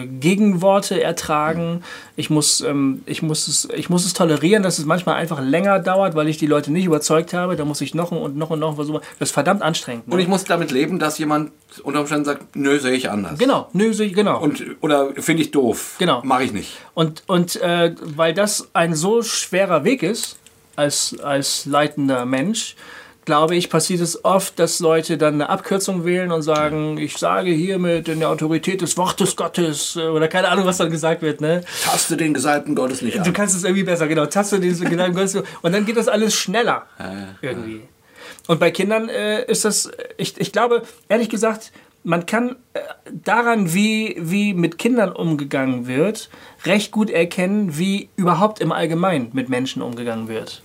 äh, Gegenworte ertragen. Ich muss, ähm, ich, muss es, ich muss es tolerieren, dass es manchmal einfach länger dauert, weil ich die Leute nicht überzeugt habe. Da muss ich noch und noch und noch versuchen. Das ist verdammt anstrengend. Ne? Und ich muss damit leben, dass jemand unter Umständen sagt, nö, sehe ich anders. genau, nö, so- genau. Und, oder finde ich doof. Genau. Mache ich nicht. Und, und äh, weil das ein so schwerer Weg ist, als, als leitender Mensch, glaube ich, passiert es oft, dass Leute dann eine Abkürzung wählen und sagen, ich sage hiermit in der Autorität des Wortes Gottes äh, oder keine Ahnung, was dann gesagt wird. Ne? Taste den Gesalbten Gottes nicht Du an. kannst es irgendwie besser, genau. Taste diesen Gedanken Gottes und dann geht das alles schneller irgendwie. Und bei Kindern äh, ist das, ich, ich glaube, ehrlich gesagt, man kann äh, daran, wie, wie mit Kindern umgegangen wird, recht gut erkennen, wie überhaupt im Allgemeinen mit Menschen umgegangen wird.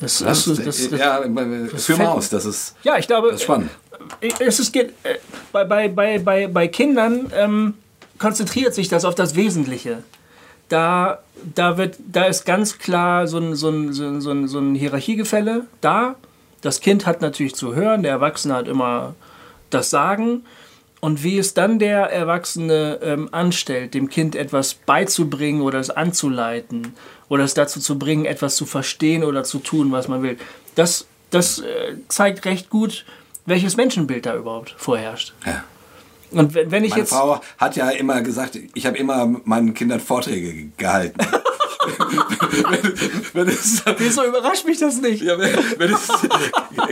Das, Das, das, das, das, ja, führ mal aus. Das ist, ja, ich glaube, das spannend. es ist, geht, äh, bei, bei, bei, bei, bei Kindern ähm, konzentriert sich das auf das Wesentliche. Da, da, wird, da ist ganz klar so ein, so, ein, so, ein, so, ein, so ein Hierarchiegefälle da. Das Kind hat natürlich zu hören, der Erwachsene hat immer das Sagen. Und wie es dann der Erwachsene ähm, anstellt, dem Kind etwas beizubringen oder es anzuleiten oder es dazu zu bringen, etwas zu verstehen oder zu tun, was man will, das, das äh, zeigt recht gut, welches Menschenbild da überhaupt vorherrscht. Ja. Und wenn, wenn ich Meine jetzt. Frau hat ja immer gesagt, ich habe immer meinen Kindern Vorträge ge- gehalten. Wenn, wenn es, Wieso überrascht mich das nicht? Ja, wenn, wenn es,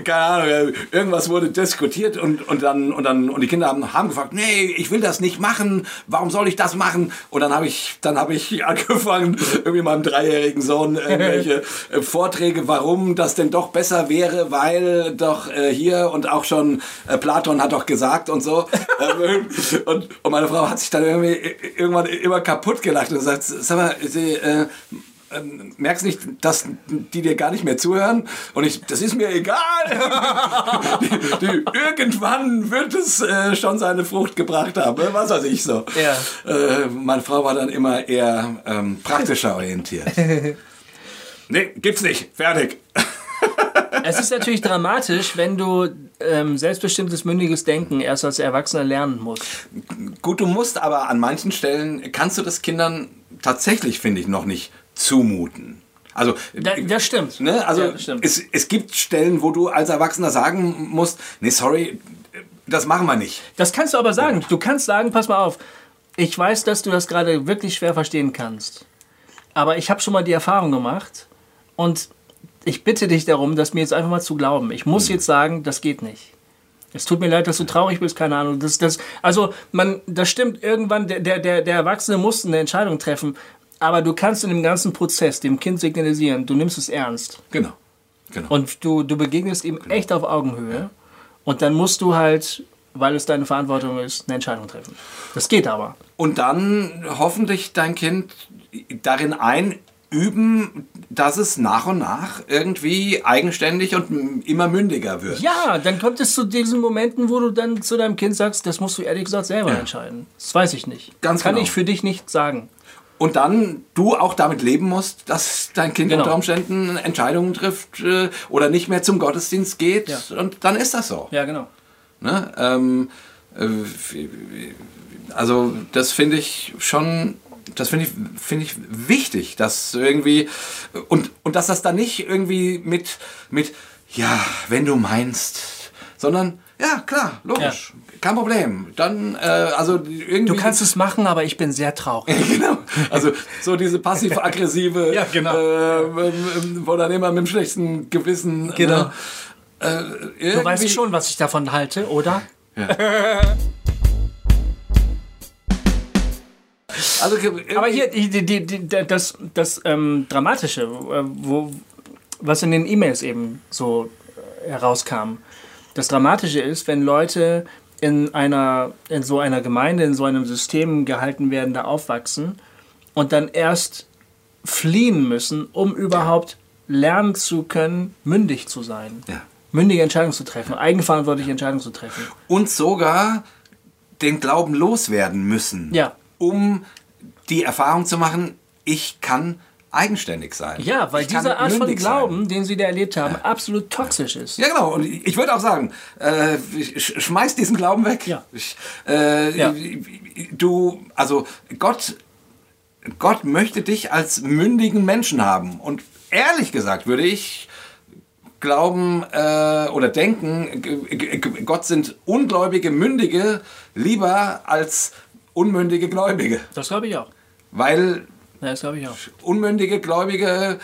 keine Ahnung, irgendwas wurde diskutiert und, und dann und dann und die Kinder haben, haben gefragt, nee, ich will das nicht machen. Warum soll ich das machen? Und dann habe ich dann habe ich angefangen, irgendwie meinem dreijährigen Sohn irgendwelche äh, Vorträge, warum das denn doch besser wäre, weil doch äh, hier und auch schon äh, Platon hat doch gesagt und so. Ähm, und, und meine Frau hat sich dann irgendwie irgendwann immer kaputt gelacht und sagt, sag mal, sie, äh, äh, merkst nicht, dass die dir gar nicht mehr zuhören? Und ich, das ist mir egal. die, die, irgendwann wird es äh, schon seine Frucht gebracht haben. Ne? Was weiß ich so. Ja. Äh, meine Frau war dann immer eher ähm, praktischer orientiert. nee, gibt's nicht. Fertig. es ist natürlich dramatisch, wenn du ähm, selbstbestimmtes, mündiges Denken erst als Erwachsener lernen musst. Gut, du musst aber an manchen Stellen, kannst du das Kindern tatsächlich, finde ich, noch nicht zumuten. Also, da, das stimmt. Ne? Also, ja, das stimmt. Es, es gibt Stellen, wo du als Erwachsener sagen musst, nee, sorry, das machen wir nicht. Das kannst du aber sagen. Du kannst sagen, pass mal auf, ich weiß, dass du das gerade wirklich schwer verstehen kannst. Aber ich habe schon mal die Erfahrung gemacht und ich bitte dich darum, das mir jetzt einfach mal zu glauben. Ich muss hm. jetzt sagen, das geht nicht. Es tut mir leid, dass du traurig bist, keine Ahnung. Das, das, also, man, das stimmt, irgendwann, der, der, der Erwachsene muss eine Entscheidung treffen. Aber du kannst in dem ganzen Prozess dem Kind signalisieren, du nimmst es ernst. Genau. genau. Und du, du begegnest ihm genau. echt auf Augenhöhe. Ja. Und dann musst du halt, weil es deine Verantwortung ist, eine Entscheidung treffen. Das geht aber. Und dann hoffentlich dein Kind darin ein üben, dass es nach und nach irgendwie eigenständig und immer mündiger wird. Ja, dann kommt es zu diesen Momenten, wo du dann zu deinem Kind sagst, das musst du ehrlich gesagt selber ja. entscheiden. Das weiß ich nicht. Ganz Kann genau. ich für dich nicht sagen. Und dann du auch damit leben musst, dass dein Kind genau. unter Umständen Entscheidungen trifft äh, oder nicht mehr zum Gottesdienst geht. Ja. Und dann ist das so. Ja, genau. Ne? Ähm, äh, also das finde ich schon das finde ich, finde ich wichtig, dass irgendwie, und, und dass das dann nicht irgendwie mit, mit, ja, wenn du meinst, sondern, ja, klar, logisch, ja. kein Problem. Dann, äh, also irgendwie. Du kannst es machen, aber ich bin sehr traurig. genau. Also so diese passiv-aggressive, ja, genau. äh, wo dann immer mit dem schlechten Gewissen. Genau. Äh, du weißt schon, was ich davon halte, oder? Ja. Also, Aber hier, die, die, die, das, das ähm, Dramatische, äh, wo, was in den E-Mails eben so äh, herauskam, das Dramatische ist, wenn Leute in, einer, in so einer Gemeinde, in so einem System gehalten werden, da aufwachsen und dann erst fliehen müssen, um überhaupt lernen zu können, mündig zu sein. Ja. Mündige Entscheidungen zu treffen, eigenverantwortliche Entscheidungen zu treffen. Und sogar den Glauben loswerden müssen. Ja. Um die Erfahrung zu machen, ich kann eigenständig sein. Ja, weil ich diese Art von Glauben, sein. den sie da erlebt haben, ja. absolut toxisch ist. Ja, genau. Und ich würde auch sagen, äh, schmeiß diesen Glauben weg. Ja. Ich, äh, ja. Du, also Gott, Gott möchte dich als mündigen Menschen haben. Und ehrlich gesagt würde ich glauben äh, oder denken, Gott sind ungläubige Mündige lieber als unmündige Gläubige. Das glaube ich auch. Weil ja, das ich auch. unmündige Gläubige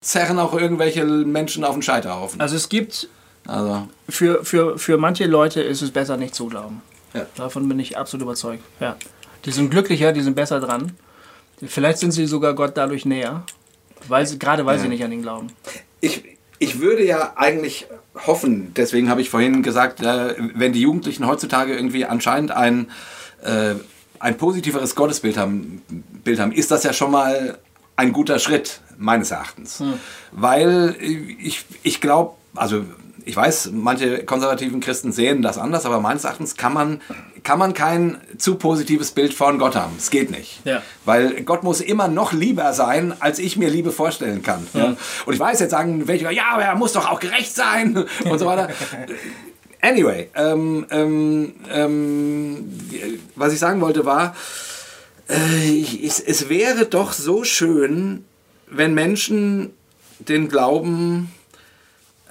zerren auch irgendwelche Menschen auf den Scheiterhaufen. Also es gibt, also. für, für, für manche Leute ist es besser nicht zu glauben. Ja. Davon bin ich absolut überzeugt. Ja. Die sind glücklicher, die sind besser dran. Vielleicht sind sie sogar Gott dadurch näher, weil sie, gerade weil ja. sie nicht an ihn glauben. Ich, ich würde ja eigentlich hoffen, deswegen habe ich vorhin gesagt, äh, wenn die Jugendlichen heutzutage irgendwie anscheinend ein äh, ein positiveres Gottesbild haben, Bild haben, ist das ja schon mal ein guter Schritt, meines Erachtens. Hm. Weil ich, ich glaube, also ich weiß, manche konservativen Christen sehen das anders, aber meines Erachtens kann man, kann man kein zu positives Bild von Gott haben. Es geht nicht. Ja. Weil Gott muss immer noch lieber sein, als ich mir Liebe vorstellen kann. Ja. Und ich weiß, jetzt sagen welche, ja, aber er muss doch auch gerecht sein und so weiter. Anyway, ähm, ähm, ähm, was ich sagen wollte war, äh, ich, es wäre doch so schön, wenn Menschen den Glauben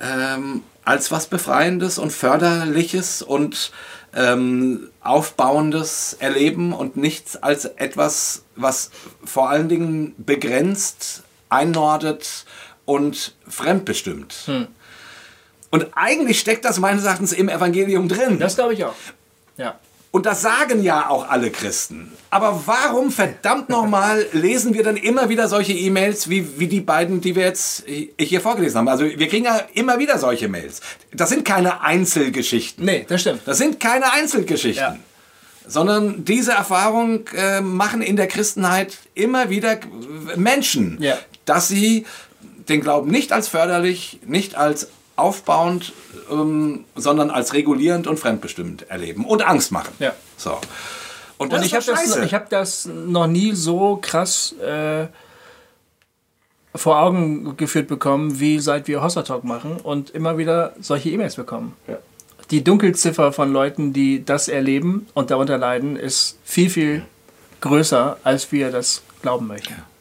ähm, als was Befreiendes und Förderliches und ähm, Aufbauendes erleben und nichts als etwas, was vor allen Dingen begrenzt, einnordet und fremdbestimmt. Hm. Und eigentlich steckt das meines Erachtens im Evangelium drin. Das glaube ich auch. Ja. Und das sagen ja auch alle Christen. Aber warum verdammt nochmal lesen wir dann immer wieder solche E-Mails wie, wie die beiden, die wir jetzt hier vorgelesen haben? Also wir kriegen ja immer wieder solche Mails. Das sind keine Einzelgeschichten. Nee, das stimmt. Das sind keine Einzelgeschichten. Ja. Sondern diese Erfahrung äh, machen in der Christenheit immer wieder Menschen, ja. dass sie den Glauben nicht als förderlich, nicht als aufbauend, ähm, sondern als regulierend und fremdbestimmend erleben und Angst machen. Ja. So. Und, und ich habe das, hab das noch nie so krass äh, vor Augen geführt bekommen, wie seit wir Hossa Talk machen und immer wieder solche E-Mails bekommen. Ja. Die Dunkelziffer von Leuten, die das erleben und darunter leiden, ist viel, viel größer, als wir das glauben möchten. Ja.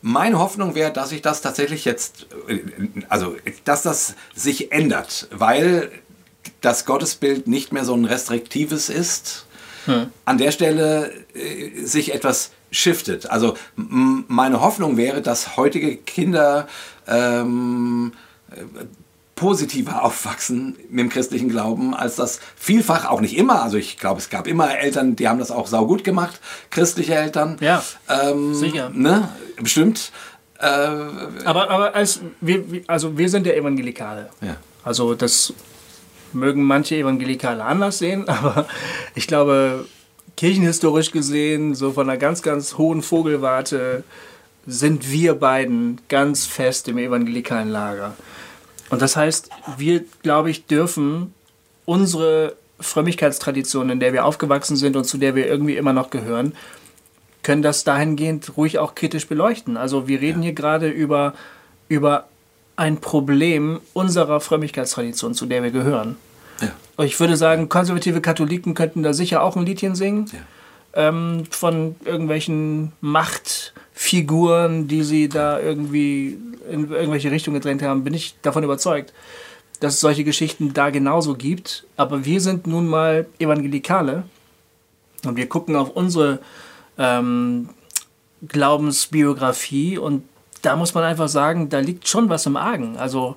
Meine Hoffnung wäre, dass sich das tatsächlich jetzt, äh, also dass das sich ändert, weil das Gottesbild nicht mehr so ein restriktives ist. Hm. An der Stelle äh, sich etwas shiftet. Also meine Hoffnung wäre, dass heutige Kinder ähm, positiver aufwachsen mit dem christlichen Glauben, als das vielfach auch nicht immer. Also ich glaube, es gab immer Eltern, die haben das auch saugut gemacht, christliche Eltern. Ja, ähm, sicher. Ne? Bestimmt. Äh, aber aber als wir, also wir sind ja Evangelikale. Ja. Also das mögen manche Evangelikale anders sehen, aber ich glaube, kirchenhistorisch gesehen, so von einer ganz, ganz hohen Vogelwarte, sind wir beiden ganz fest im evangelikalen Lager. Und das heißt, wir, glaube ich, dürfen unsere Frömmigkeitstradition, in der wir aufgewachsen sind und zu der wir irgendwie immer noch gehören, können das dahingehend ruhig auch kritisch beleuchten. Also wir reden ja. hier gerade über, über ein Problem unserer Frömmigkeitstradition, zu der wir gehören. Ja. Ich würde sagen, konservative Katholiken könnten da sicher auch ein Liedchen singen. Ja. Ähm, von irgendwelchen Machtfiguren, die sie da irgendwie in irgendwelche Richtungen gedrängt haben, bin ich davon überzeugt, dass es solche Geschichten da genauso gibt. Aber wir sind nun mal Evangelikale und wir gucken auf unsere ähm, Glaubensbiografie und da muss man einfach sagen, da liegt schon was im Argen. Also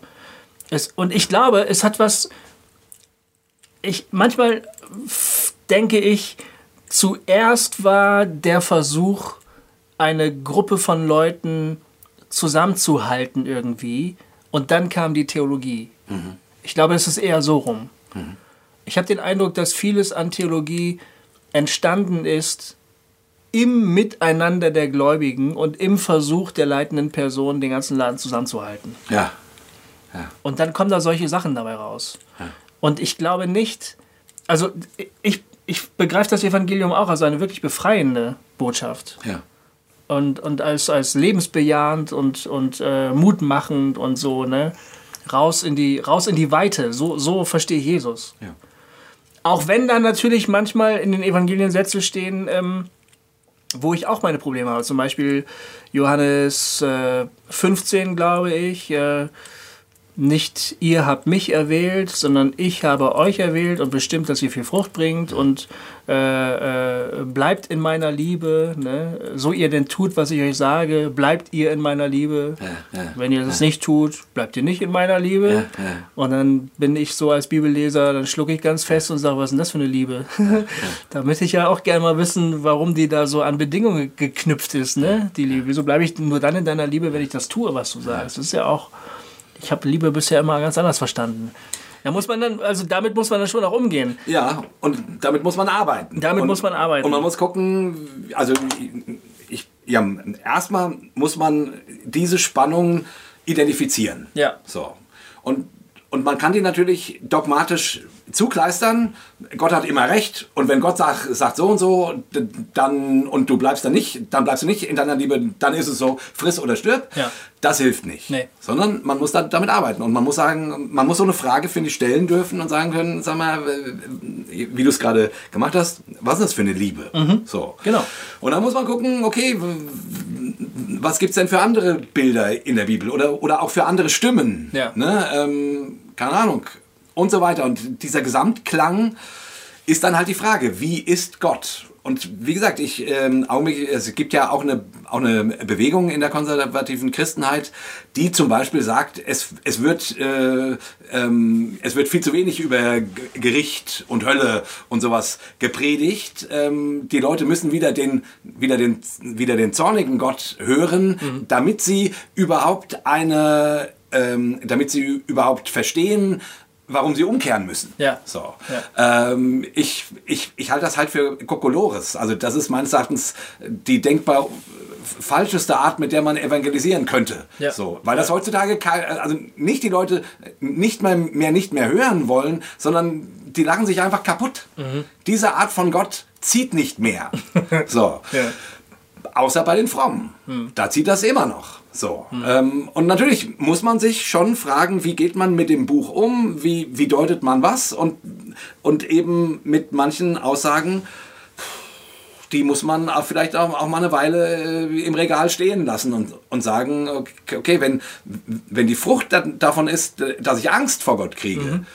es, und ich glaube, es hat was. Ich manchmal denke ich, zuerst war der Versuch, eine Gruppe von Leuten zusammenzuhalten irgendwie. Und dann kam die Theologie. Mhm. Ich glaube, es ist eher so rum. Mhm. Ich habe den Eindruck, dass vieles an Theologie entstanden ist im Miteinander der Gläubigen und im Versuch der leitenden Person, den ganzen Laden zusammenzuhalten. Ja. ja. Und dann kommen da solche Sachen dabei raus. Ja. Und ich glaube nicht, also ich, ich begreife das Evangelium auch als eine wirklich befreiende Botschaft. Ja und, und als, als lebensbejahend und, und äh, mutmachend und so, ne? Raus in die, raus in die Weite. So, so verstehe ich Jesus. Ja. Auch wenn da natürlich manchmal in den Evangelien Sätze stehen, ähm, wo ich auch meine Probleme habe. Zum Beispiel Johannes äh, 15, glaube ich. Äh, nicht ihr habt mich erwählt, sondern ich habe euch erwählt und bestimmt, dass ihr viel Frucht bringt und äh, äh, bleibt in meiner Liebe. Ne? So ihr denn tut, was ich euch sage, bleibt ihr in meiner Liebe. Ja, ja, Wenn ihr das ja. nicht tut, bleibt ihr nicht in meiner Liebe. Und dann bin ich so als Bibelleser, dann schlucke ich ganz fest und sage, was ist denn das für eine Liebe? Damit ich ja auch gerne mal wissen, warum die da so an Bedingungen geknüpft ist, ne? die Liebe. Wieso bleibe ich nur dann in deiner Liebe, wenn ich das tue, was du sagst? Das ist ja auch ich habe Liebe bisher immer ganz anders verstanden. Da muss man dann, also damit muss man dann schon auch umgehen. Ja, und damit muss man arbeiten. Damit und, muss man arbeiten. Und man muss gucken, also ich, ja, erstmal muss man diese Spannung identifizieren. Ja. So. Und, und man kann die natürlich dogmatisch zukleistern. Gott hat immer recht und wenn Gott sagt, sagt so und so, dann und du bleibst dann nicht, dann bleibst du nicht in deiner Liebe, dann ist es so, friss oder stirb. Ja. Das hilft nicht. Nee. Sondern man muss da, damit arbeiten und man muss sagen, man muss so eine Frage finde ich stellen dürfen und sagen können, sag mal, wie du es gerade gemacht hast, was ist das für eine Liebe? Mhm. So. Genau. Und dann muss man gucken, okay, was gibt es denn für andere Bilder in der Bibel oder, oder auch für andere Stimmen? Ja. Ne? Ähm, keine Ahnung und so weiter. Und dieser Gesamtklang ist dann halt die Frage, wie ist Gott? Und wie gesagt, ich, ähm, es gibt ja auch eine, auch eine Bewegung in der konservativen Christenheit, die zum Beispiel sagt, es, es, wird, äh, ähm, es wird viel zu wenig über Gericht und Hölle und sowas gepredigt. Ähm, die Leute müssen wieder den, wieder den, wieder den zornigen Gott hören, mhm. damit sie überhaupt eine ähm, damit sie überhaupt verstehen, warum sie umkehren müssen. Ja. So. Ja. Ähm, ich, ich, ich halte das halt für Kokolores. Also das ist meines Erachtens die denkbar falscheste Art, mit der man evangelisieren könnte. Ja. So, weil das heutzutage also nicht die Leute nicht mehr, mehr nicht mehr hören wollen, sondern die lachen sich einfach kaputt. Mhm. Diese Art von Gott zieht nicht mehr. so. Außer bei den Frommen. Mhm. Da zieht das immer noch. So. Mhm. Ähm, und natürlich muss man sich schon fragen, wie geht man mit dem Buch um, wie, wie deutet man was und, und eben mit manchen Aussagen, die muss man auch vielleicht auch, auch mal eine Weile äh, im Regal stehen lassen und, und sagen, okay, okay wenn, wenn die Frucht davon ist, dass ich Angst vor Gott kriege, mhm.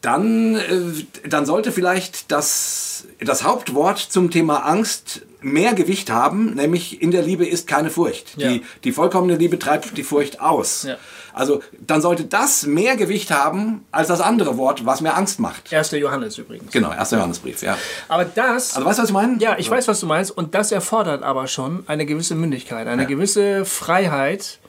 dann, äh, dann sollte vielleicht das, das Hauptwort zum Thema Angst mehr Gewicht haben, nämlich in der Liebe ist keine Furcht. Ja. Die, die vollkommene Liebe treibt die Furcht aus. Ja. Also dann sollte das mehr Gewicht haben als das andere Wort, was mir Angst macht. 1. Johannes übrigens. Genau, 1. Johannesbrief, ja. Aber das... Also weißt du, was ich meine? Ja, ich weiß, was du meinst. Und das erfordert aber schon eine gewisse Mündigkeit, eine ja. gewisse Freiheit.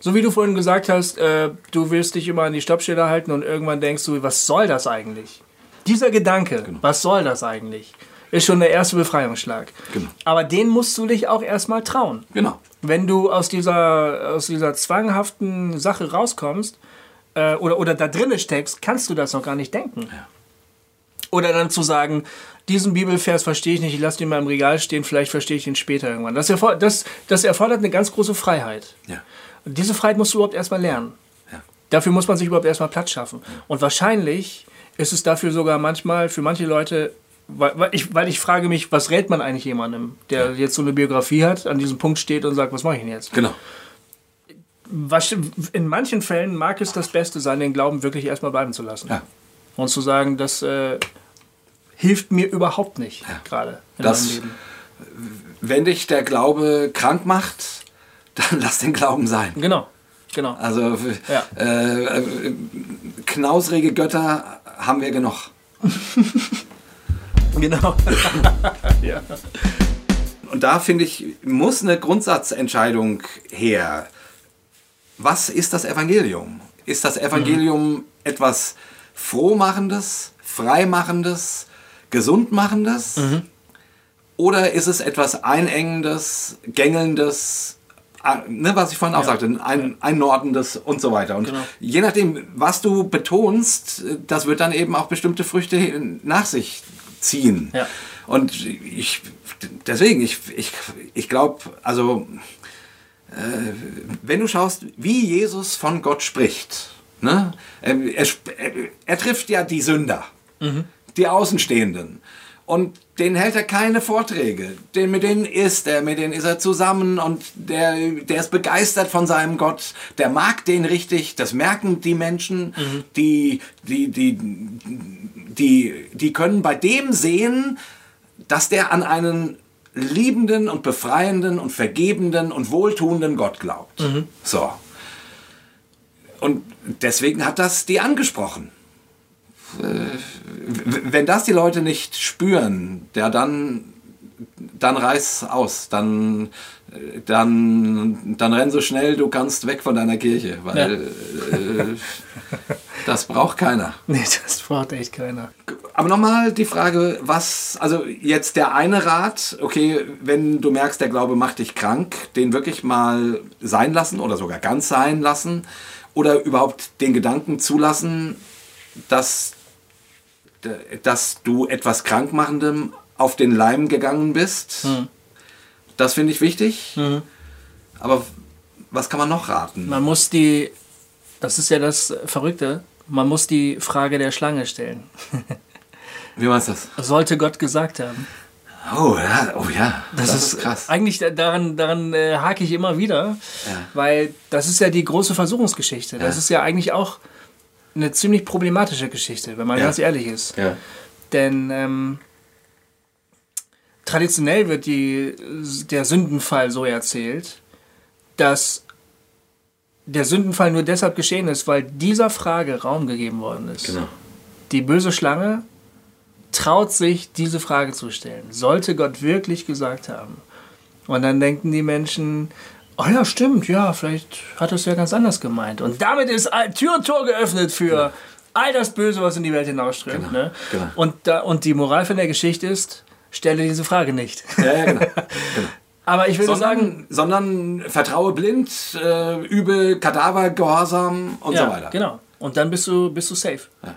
So wie du vorhin gesagt hast, äh, du willst dich immer an die Stoppschilder halten und irgendwann denkst du, was soll das eigentlich? Dieser Gedanke, genau. was soll das eigentlich? Ist schon der erste Befreiungsschlag. Genau. Aber den musst du dich auch erstmal trauen. Genau. Wenn du aus dieser, aus dieser zwanghaften Sache rauskommst äh, oder, oder da drinnen steckst, kannst du das noch gar nicht denken. Ja. Oder dann zu sagen, diesen Bibelvers verstehe ich nicht, ich lasse ihn mal im Regal stehen, vielleicht verstehe ich ihn später irgendwann. Das, erfordert, das, das erfordert eine ganz große Freiheit. Ja. Und diese Freiheit musst du überhaupt erstmal lernen. Ja. Dafür muss man sich überhaupt erstmal Platz schaffen. Und wahrscheinlich ist es dafür sogar manchmal für manche Leute weil, weil, ich, weil ich frage mich, was rät man eigentlich jemandem, der jetzt so eine Biografie hat, an diesem Punkt steht und sagt, was mache ich denn jetzt? Genau. Was, in manchen Fällen mag es das Beste sein, den Glauben wirklich erstmal bleiben zu lassen. Ja. Und zu sagen, das äh, hilft mir überhaupt nicht, ja. gerade in das, meinem Leben. Wenn dich der Glaube krank macht, dann lass den Glauben sein. Genau. Genau. Also ja. äh, knausrige Götter haben wir genug. Genau. ja. Und da finde ich, muss eine Grundsatzentscheidung her. Was ist das Evangelium? Ist das Evangelium mhm. etwas Frohmachendes, Freimachendes, Gesundmachendes? Mhm. Oder ist es etwas Einengendes, Gängelndes, ne, was ich vorhin auch ja. sagte, ein, einnordendes und so weiter. Und genau. je nachdem, was du betonst, das wird dann eben auch bestimmte Früchte nach sich ziehen. Ja. Und ich, deswegen, ich, ich, ich glaube, also, äh, wenn du schaust, wie Jesus von Gott spricht, ne? er, er, er trifft ja die Sünder, mhm. die Außenstehenden. Und denen hält er keine Vorträge. Den, mit denen ist er, mit denen ist er zusammen und der, der ist begeistert von seinem Gott. Der mag den richtig, das merken die Menschen, mhm. die, die, die, die, die können bei dem sehen, dass der an einen liebenden und befreienden und vergebenden und wohltuenden Gott glaubt. Mhm. So. Und deswegen hat das die angesprochen. Äh, wenn das die Leute nicht spüren, ja, dann, dann reiß aus, dann, dann, dann renn so schnell du kannst weg von deiner Kirche, weil ja. äh, das braucht keiner. Nee, das braucht echt keiner. Aber nochmal die Frage, was, also jetzt der eine Rat, okay, wenn du merkst, der Glaube macht dich krank, den wirklich mal sein lassen oder sogar ganz sein lassen oder überhaupt den Gedanken zulassen, dass dass du etwas Krankmachendem auf den Leim gegangen bist. Mhm. Das finde ich wichtig. Mhm. Aber was kann man noch raten? Man muss die, das ist ja das Verrückte, man muss die Frage der Schlange stellen. Wie meinst du das? Sollte Gott gesagt haben. Oh ja, oh ja. Das, das ist, ist, krass. Eigentlich daran, daran äh, hake ich immer wieder, ja. weil das ist ja die große Versuchungsgeschichte. Das ja. ist ja eigentlich auch eine ziemlich problematische Geschichte, wenn man Ja. ganz ehrlich ist. Ja. Denn ähm, traditionell wird die, der Sündenfall so erzählt, dass der Sündenfall nur deshalb geschehen ist, weil dieser Frage Raum gegeben worden ist. Genau. Die böse Schlange traut sich, diese Frage zu stellen. Sollte Gott wirklich gesagt haben? Und dann denken die Menschen, oh ja, stimmt, ja, vielleicht hat er es ja ganz anders gemeint. Und damit ist Tür und Tor geöffnet für all das Böse, was in die Welt hinausströmt. Genau, Ne? genau. Und, da, und die Moral von der Geschichte ist, stelle diese Frage nicht. Ja, ja, genau. Aber ich würde sagen, sondern, sondern vertraue blind, äh, übe Kadaver, Gehorsam und ja, so weiter. genau. Und dann bist du, bist du safe. Ja.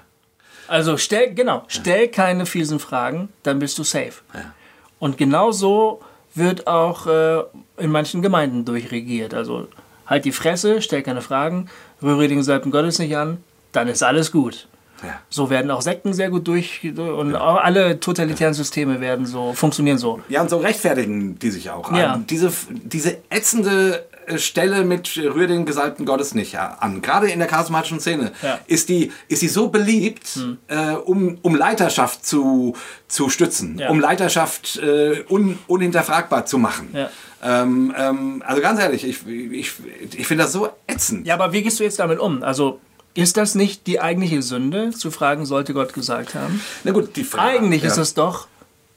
Also stell, genau, stell keine fiesen Fragen, dann bist du safe. Ja. Und genau so wird auch äh, in manchen Gemeinden durchregiert. Also halt die Fresse, stell keine Fragen, rühre den Gesalbten Gottes nicht an, dann ist alles gut. Ja. So werden auch Sekten sehr gut durch und auch alle totalitären Systeme werden so funktionieren so. Ja, und so rechtfertigen die sich auch. Ja. Diese, diese ätzende Stelle mit äh, Rühr den Gesalbten Gottes nicht an. Gerade in der charismatischen Szene Ja. Hm. ist, die, ist die so beliebt, äh, um, um Leiterschaft zu, zu stützen, Ja. um Leiterschaft äh, un, unhinterfragbar zu machen. Ja. Ähm, ähm, also ganz ehrlich, ich, ich, ich finde das so ätzend. Ja, aber wie gehst du jetzt damit um? Also ist das nicht die eigentliche Sünde, zu fragen, sollte Gott gesagt haben? Na gut, die Frage. Eigentlich ist es doch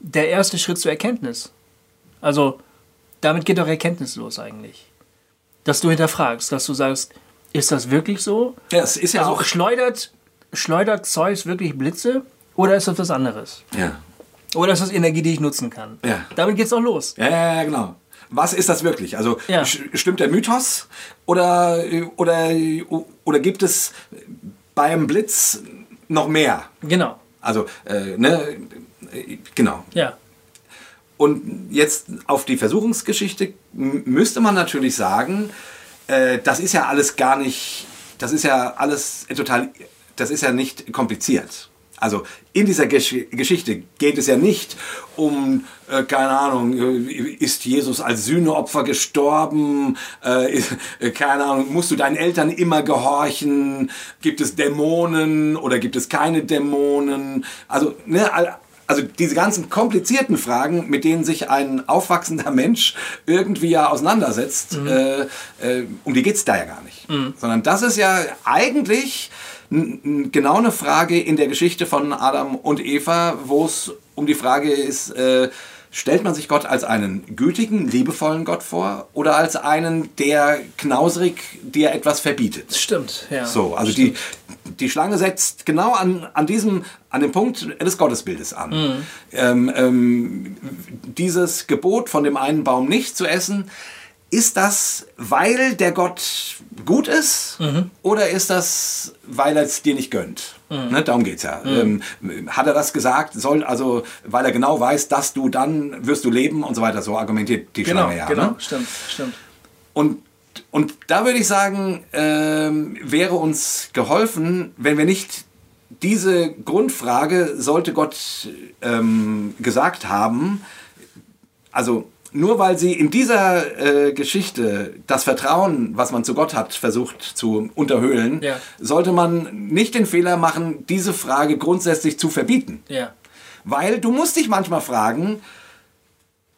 der erste Schritt zur Erkenntnis. Also, damit geht doch Erkenntnis los eigentlich. Dass du hinterfragst, dass du sagst, ist das wirklich so? Ja, es ist ja Also auch. schleudert, schleudert Zeus wirklich Blitze oder ist das was anderes? Ja. Oder ist das Energie, die ich nutzen kann? Ja. Damit geht's doch los. Ja, ja, ja, genau. Was ist das wirklich? Also Ja. stimmt der Mythos oder, oder, oder gibt es beim Blitz noch mehr? Genau. Also, äh, ne, äh, genau. Ja. Und jetzt auf die Versuchungsgeschichte müsste man natürlich sagen, äh, das ist ja alles gar nicht, das ist ja alles total, das ist ja nicht kompliziert. Also in dieser Gesch Geschichte geht es ja nicht um, äh, keine Ahnung, äh, ist Jesus als Sühneopfer gestorben, äh, ist, äh, keine Ahnung, musst du deinen Eltern immer gehorchen, gibt es Dämonen oder gibt es keine Dämonen, also ne, all- also diese ganzen komplizierten Fragen, mit denen sich ein aufwachsender Mensch irgendwie ja auseinandersetzt, äh, äh, um die geht's da ja gar nicht. Sondern das ist ja eigentlich genau eine Frage in der Geschichte von Adam und Eva, wo es um die Frage ist, äh, stellt man sich Gott als einen gütigen, liebevollen Gott vor oder als einen, der knausrig dir etwas verbietet? Stimmt. Ja. So, also die, die Schlange setzt genau an, an diesem, an dem Punkt des Gottesbildes an. Ähm, ähm, dieses Gebot von dem einen Baum nicht zu essen, ist das, weil der Gott gut ist oder ist das, weil er es dir nicht gönnt? Ne, darum geht's ja. Ähm, hat er das gesagt, soll also, weil er genau weiß, dass du dann wirst du leben und so weiter, so argumentiert die Genau, Schlange ja. genau. Ne? Stimmt, stimmt. Und, und da würde ich sagen, ähm, wäre uns geholfen, wenn wir nicht diese Grundfrage, sollte Gott ähm, gesagt haben, also nur weil sie in dieser äh, Geschichte das Vertrauen, was man zu Gott hat, versucht zu unterhöhlen, Ja. sollte man nicht den Fehler machen, diese Frage grundsätzlich zu verbieten. Ja. Weil du musst dich manchmal fragen,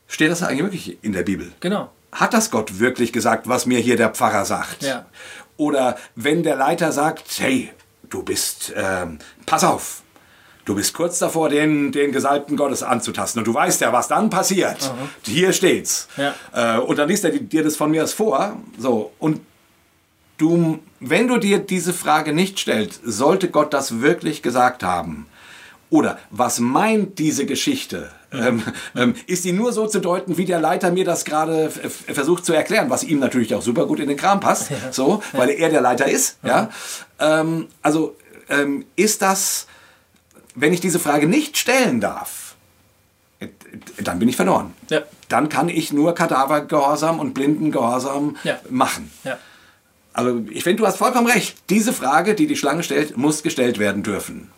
steht das eigentlich wirklich in der Bibel? Genau. Hat das Gott wirklich gesagt, was mir hier der Pfarrer sagt? Ja. Oder wenn der Leiter sagt, hey, du bist, ähm, pass auf, du bist kurz davor, den, den Gesalbten Gottes anzutasten und du weißt ja, was dann passiert. Hier steht's. Ja. Äh, und dann liest er dir das von mir aus vor. So, und du, wenn du dir diese Frage nicht stellst, sollte Gott das wirklich gesagt haben? Oder was meint diese Geschichte? Ähm, ähm, ist die nur so zu deuten, wie der Leiter mir das gerade versucht zu erklären, was ihm natürlich auch super gut in den Kram passt, so, weil er der Leiter ist. Ja? Ähm, also ähm, ist das, wenn ich diese Frage nicht stellen darf, äh, dann bin ich verloren. Ja. Dann kann ich nur Kadavergehorsam und Blindengehorsam Ja. machen. Ja. Also ich finde, du hast vollkommen recht. Diese Frage, die die Schlange stellt, muss gestellt werden dürfen.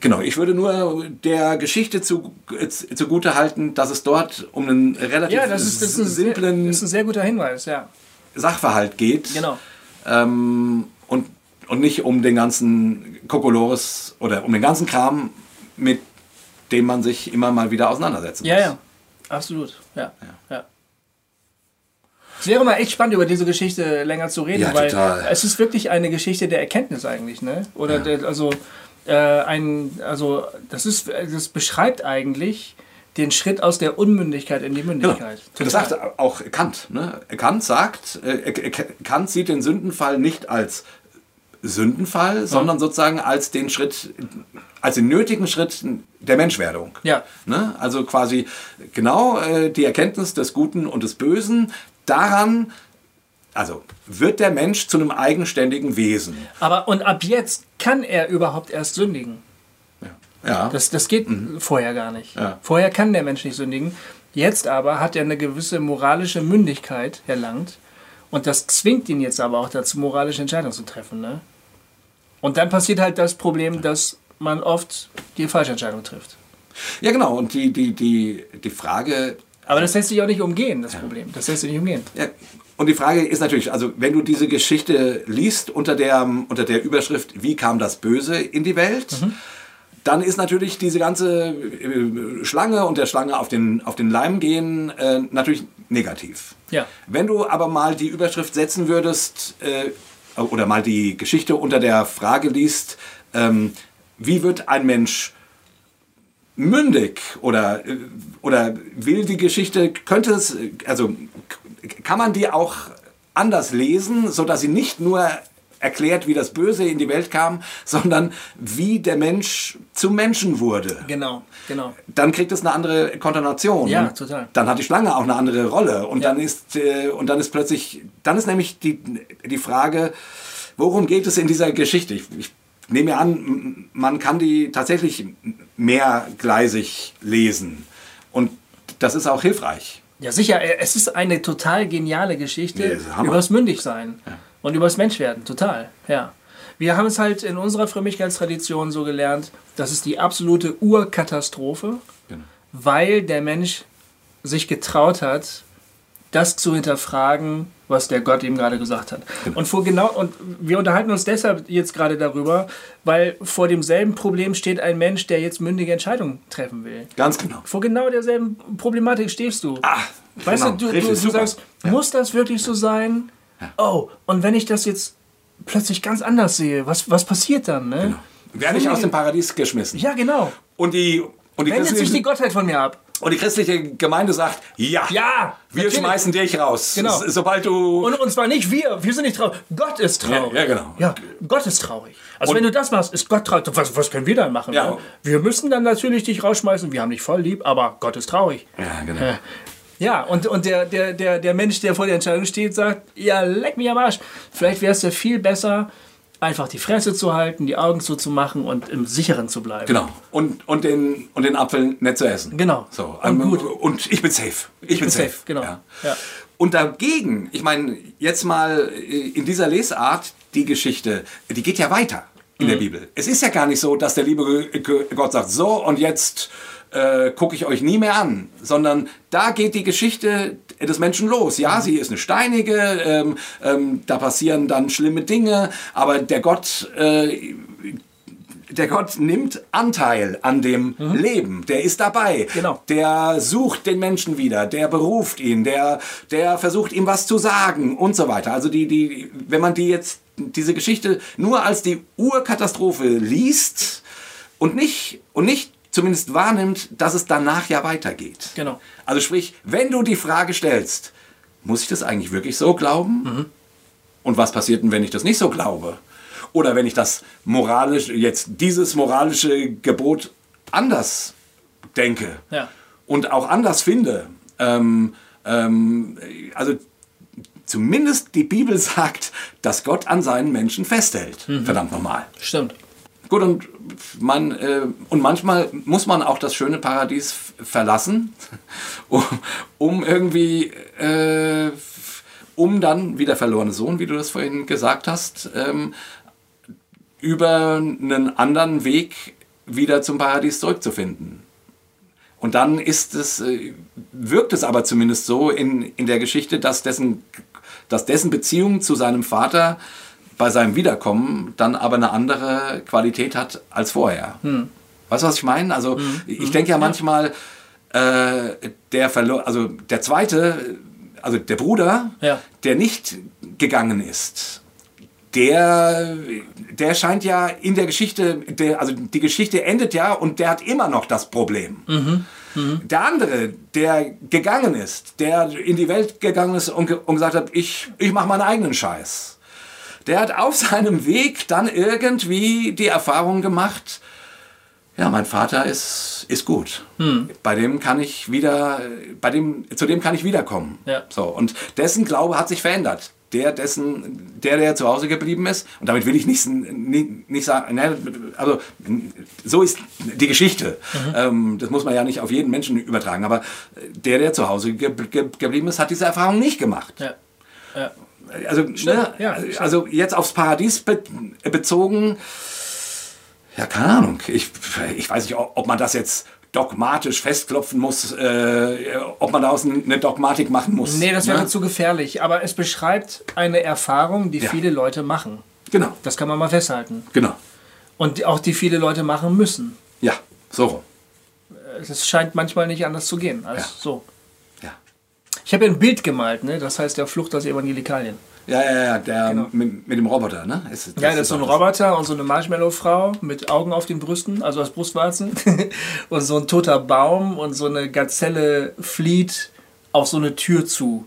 Genau, ich würde nur der Geschichte zu, äh, zugute halten, dass es dort um einen relativ Ja, das ist, das ist, ein, sehr, simplen das ist ein sehr guter Hinweis, ja. Sachverhalt geht. Genau. Ähm, und, nicht um den ganzen Kokolores oder um den ganzen Kram, mit dem man sich immer mal wieder auseinandersetzen muss. Ja, ja, absolut. Ja, ja. Es wäre mal echt spannend, über diese Geschichte länger zu reden, Ja, weil total. es ist wirklich eine Geschichte der Erkenntnis eigentlich, ne? Oder der, also äh, ein, also das ist, das beschreibt eigentlich den Schritt aus der Unmündigkeit in die Genau. Mündigkeit. Das sagt auch Kant. Ne? Kant sagt, äh, Kant sieht den Sündenfall nicht als Sündenfall, sondern sozusagen als den Schritt, als den nötigen Schritt der Menschwerdung. Ja. Ne? Also quasi genau äh, die Erkenntnis des Guten und des Bösen. Daran, also wird der Mensch zu einem eigenständigen Wesen. Aber und ab jetzt kann er überhaupt erst sündigen. Ja. Das, das geht vorher gar nicht. Mhm. Ja. Vorher kann der Mensch nicht sündigen. Jetzt aber hat er eine gewisse moralische Mündigkeit erlangt. Und das zwingt ihn jetzt aber auch dazu, moralische Entscheidungen zu treffen. Ne? Und dann passiert halt das Problem, dass man oft die falsche Entscheidung trifft. ja, genau. Und die, die, die, die Frage, Aber das lässt sich auch nicht umgehen, das Problem. Das lässt sich nicht umgehen. Ja, und die Frage ist natürlich, also wenn du diese Geschichte liest unter der, unter der Überschrift, wie kam das Böse in die Welt, dann ist natürlich diese ganze äh, Schlange und der Schlange auf den, auf den Leim gehen äh, natürlich negativ. Ja. Wenn du aber mal die Überschrift setzen würdest äh, oder mal die Geschichte unter der Frage liest, ähm, wie wird ein Mensch mündig oder, äh, oder will die Geschichte, könnte es, äh, also kann man die auch anders lesen, sodass sie nicht nur erklärt, wie das Böse in die Welt kam, sondern wie der Mensch zum Menschen wurde. Genau, genau. Dann kriegt es eine andere Kontonation. Ja, total. Dann hat die Schlange auch eine andere Rolle. Und Ja. dann ist äh, und dann ist plötzlich, dann ist nämlich die, die Frage, worum geht es in dieser Geschichte? Ich, ich nehme an, man kann die tatsächlich mehrgleisig lesen. Und das ist auch hilfreich. Ja, sicher, es ist eine total geniale Geschichte Ja, das ist Hammer. Und übers Menschwerden, total, ja. Wir haben es halt in unserer Frömmigkeitstradition so gelernt, das ist die absolute Urkatastrophe, Genau. weil der Mensch sich getraut hat, das zu hinterfragen, was der Gott ihm gerade gesagt hat. Und vor genau und wir unterhalten uns deshalb jetzt gerade darüber, weil vor demselben Problem steht ein Mensch, der jetzt mündige Entscheidungen treffen will. Ganz genau. Vor genau derselben Problematik stehst du. Ah, weißt genau. du, du, Richtig, du, sagst, muss das wirklich so sein? Oh, und wenn ich das jetzt plötzlich ganz anders sehe, was, was passiert dann? Ne? Werde ich aus dem Paradies geschmissen. Ja, genau. Und die, und die, Wendet sich die Gottheit von mir ab. und die christliche Gemeinde sagt, ja, Ja, wir natürlich. schmeißen dich raus. Genau. Sobald du... Und, und zwar nicht wir, wir sind nicht traurig. Gott ist traurig. Ja, ja, genau. Ja, Gott ist traurig. Also Und- wenn du das machst, ist Gott traurig. Was, was können wir dann machen? Ja. Ne? Wir müssen dann natürlich dich rausschmeißen. Wir haben dich voll lieb, aber Gott ist traurig. ja, genau. Äh, Ja, und, und der, der, der, der Mensch, der vor der Entscheidung steht, sagt, ja, leck mich am Arsch. Vielleicht wäre es ja viel besser, einfach die Fresse zu halten, die Augen zuzumachen und im Sicheren zu bleiben. Genau. Und, und, den, und den Apfel nicht zu essen. Genau. So, Und ähm, gut. Und ich bin safe. Ich, bin safe. safe, genau. Ja. Ja. Und dagegen, ich meine, jetzt mal äh, in dieser Lesart, die Geschichte, die geht ja weiter in Mhm. der Bibel. Es ist ja gar nicht so, dass der liebe Gott sagt, so und jetzt äh, gucke ich euch nie mehr an, sondern da geht die Geschichte des Menschen los. Mhm. Ja, sie ist eine steinige, ähm, ähm, da passieren dann schlimme Dinge, aber der Gott äh, der Gott nimmt Anteil an dem Leben. Der ist dabei. Mhm. Genau. Der sucht den Menschen wieder. Der beruft ihn. Der, der versucht ihm was zu sagen und so weiter. Also die, die, wenn man die jetzt, diese Geschichte nur als die Urkatastrophe liest und nicht, und nicht zumindest wahrnimmt, dass es danach ja weitergeht. Genau. Also sprich, wenn du die Frage stellst, muss ich das eigentlich wirklich so glauben? Und was passiert denn, wenn ich das nicht so glaube? Oder wenn ich das moralisch, jetzt dieses moralische Gebot anders denke Ja. und auch anders finde? Ähm, ähm, also zumindest die Bibel sagt, dass Gott an seinen Menschen festhält. Verdammt nochmal. Stimmt. Gut, und, man, äh, und manchmal muss man auch das schöne Paradies verlassen, um, um irgendwie, äh, um dann, wie der verlorene Sohn, wie du das vorhin gesagt hast, ähm, über einen anderen Weg wieder zum Paradies zurückzufinden. Und dann ist es, äh, wirkt es aber zumindest so in, in der Geschichte, dass dessen, dass dessen Beziehung zu seinem Vater bei seinem Wiederkommen dann aber eine andere Qualität hat als vorher. Hm. Weißt du, was ich meine? Also ich denke ja manchmal, äh, der verlor, also der zweite, also der Bruder, Ja. der nicht gegangen ist, der, der scheint ja in der Geschichte, der, also die Geschichte endet ja und der hat immer noch das Problem. Der andere, der gegangen ist, der in die Welt gegangen ist und, und gesagt hat, ich, ich mache meinen eigenen Scheiß. Der hat auf seinem Weg dann irgendwie die Erfahrung gemacht, ja, mein Vater ist, ist gut. Bei dem kann ich wieder, bei dem, zu dem kann ich wiederkommen. Ja. So, und dessen Glaube hat sich verändert. Der, dessen, der, der zu Hause geblieben ist, und damit will ich nicht, nicht, nicht sagen, also so ist die Geschichte. Ähm, das muss man ja nicht auf jeden Menschen übertragen, aber der, der zu Hause ge ge geblieben ist, hat diese Erfahrung nicht gemacht. Ja. Ja. Also, ne, ja, stimmt. also jetzt aufs Paradies be bezogen, ja, keine Ahnung. Ich, ich weiß nicht, ob man das jetzt dogmatisch festklopfen muss, äh, ob man daraus eine Dogmatik machen muss. Nee, das wäre ne? zu gefährlich. Aber es beschreibt eine Erfahrung, die Ja. viele Leute machen. Genau, Das kann man mal festhalten. genau. Und auch die viele Leute machen müssen. Ja, so rum. Es scheint manchmal nicht anders zu gehen als Ja. so. Ich habe ja ein Bild gemalt, ne? das heißt der Flucht aus Evangelikalien. Ja, ja, ja, der Genau. mit, mit dem Roboter, ne? Ist, Ja, das ist so ein Roboter und so eine Marshmallow-Frau mit Augen auf den Brüsten, also aus Brustwarzen. und so ein toter Baum und so eine Gazelle flieht auf so eine Tür zu.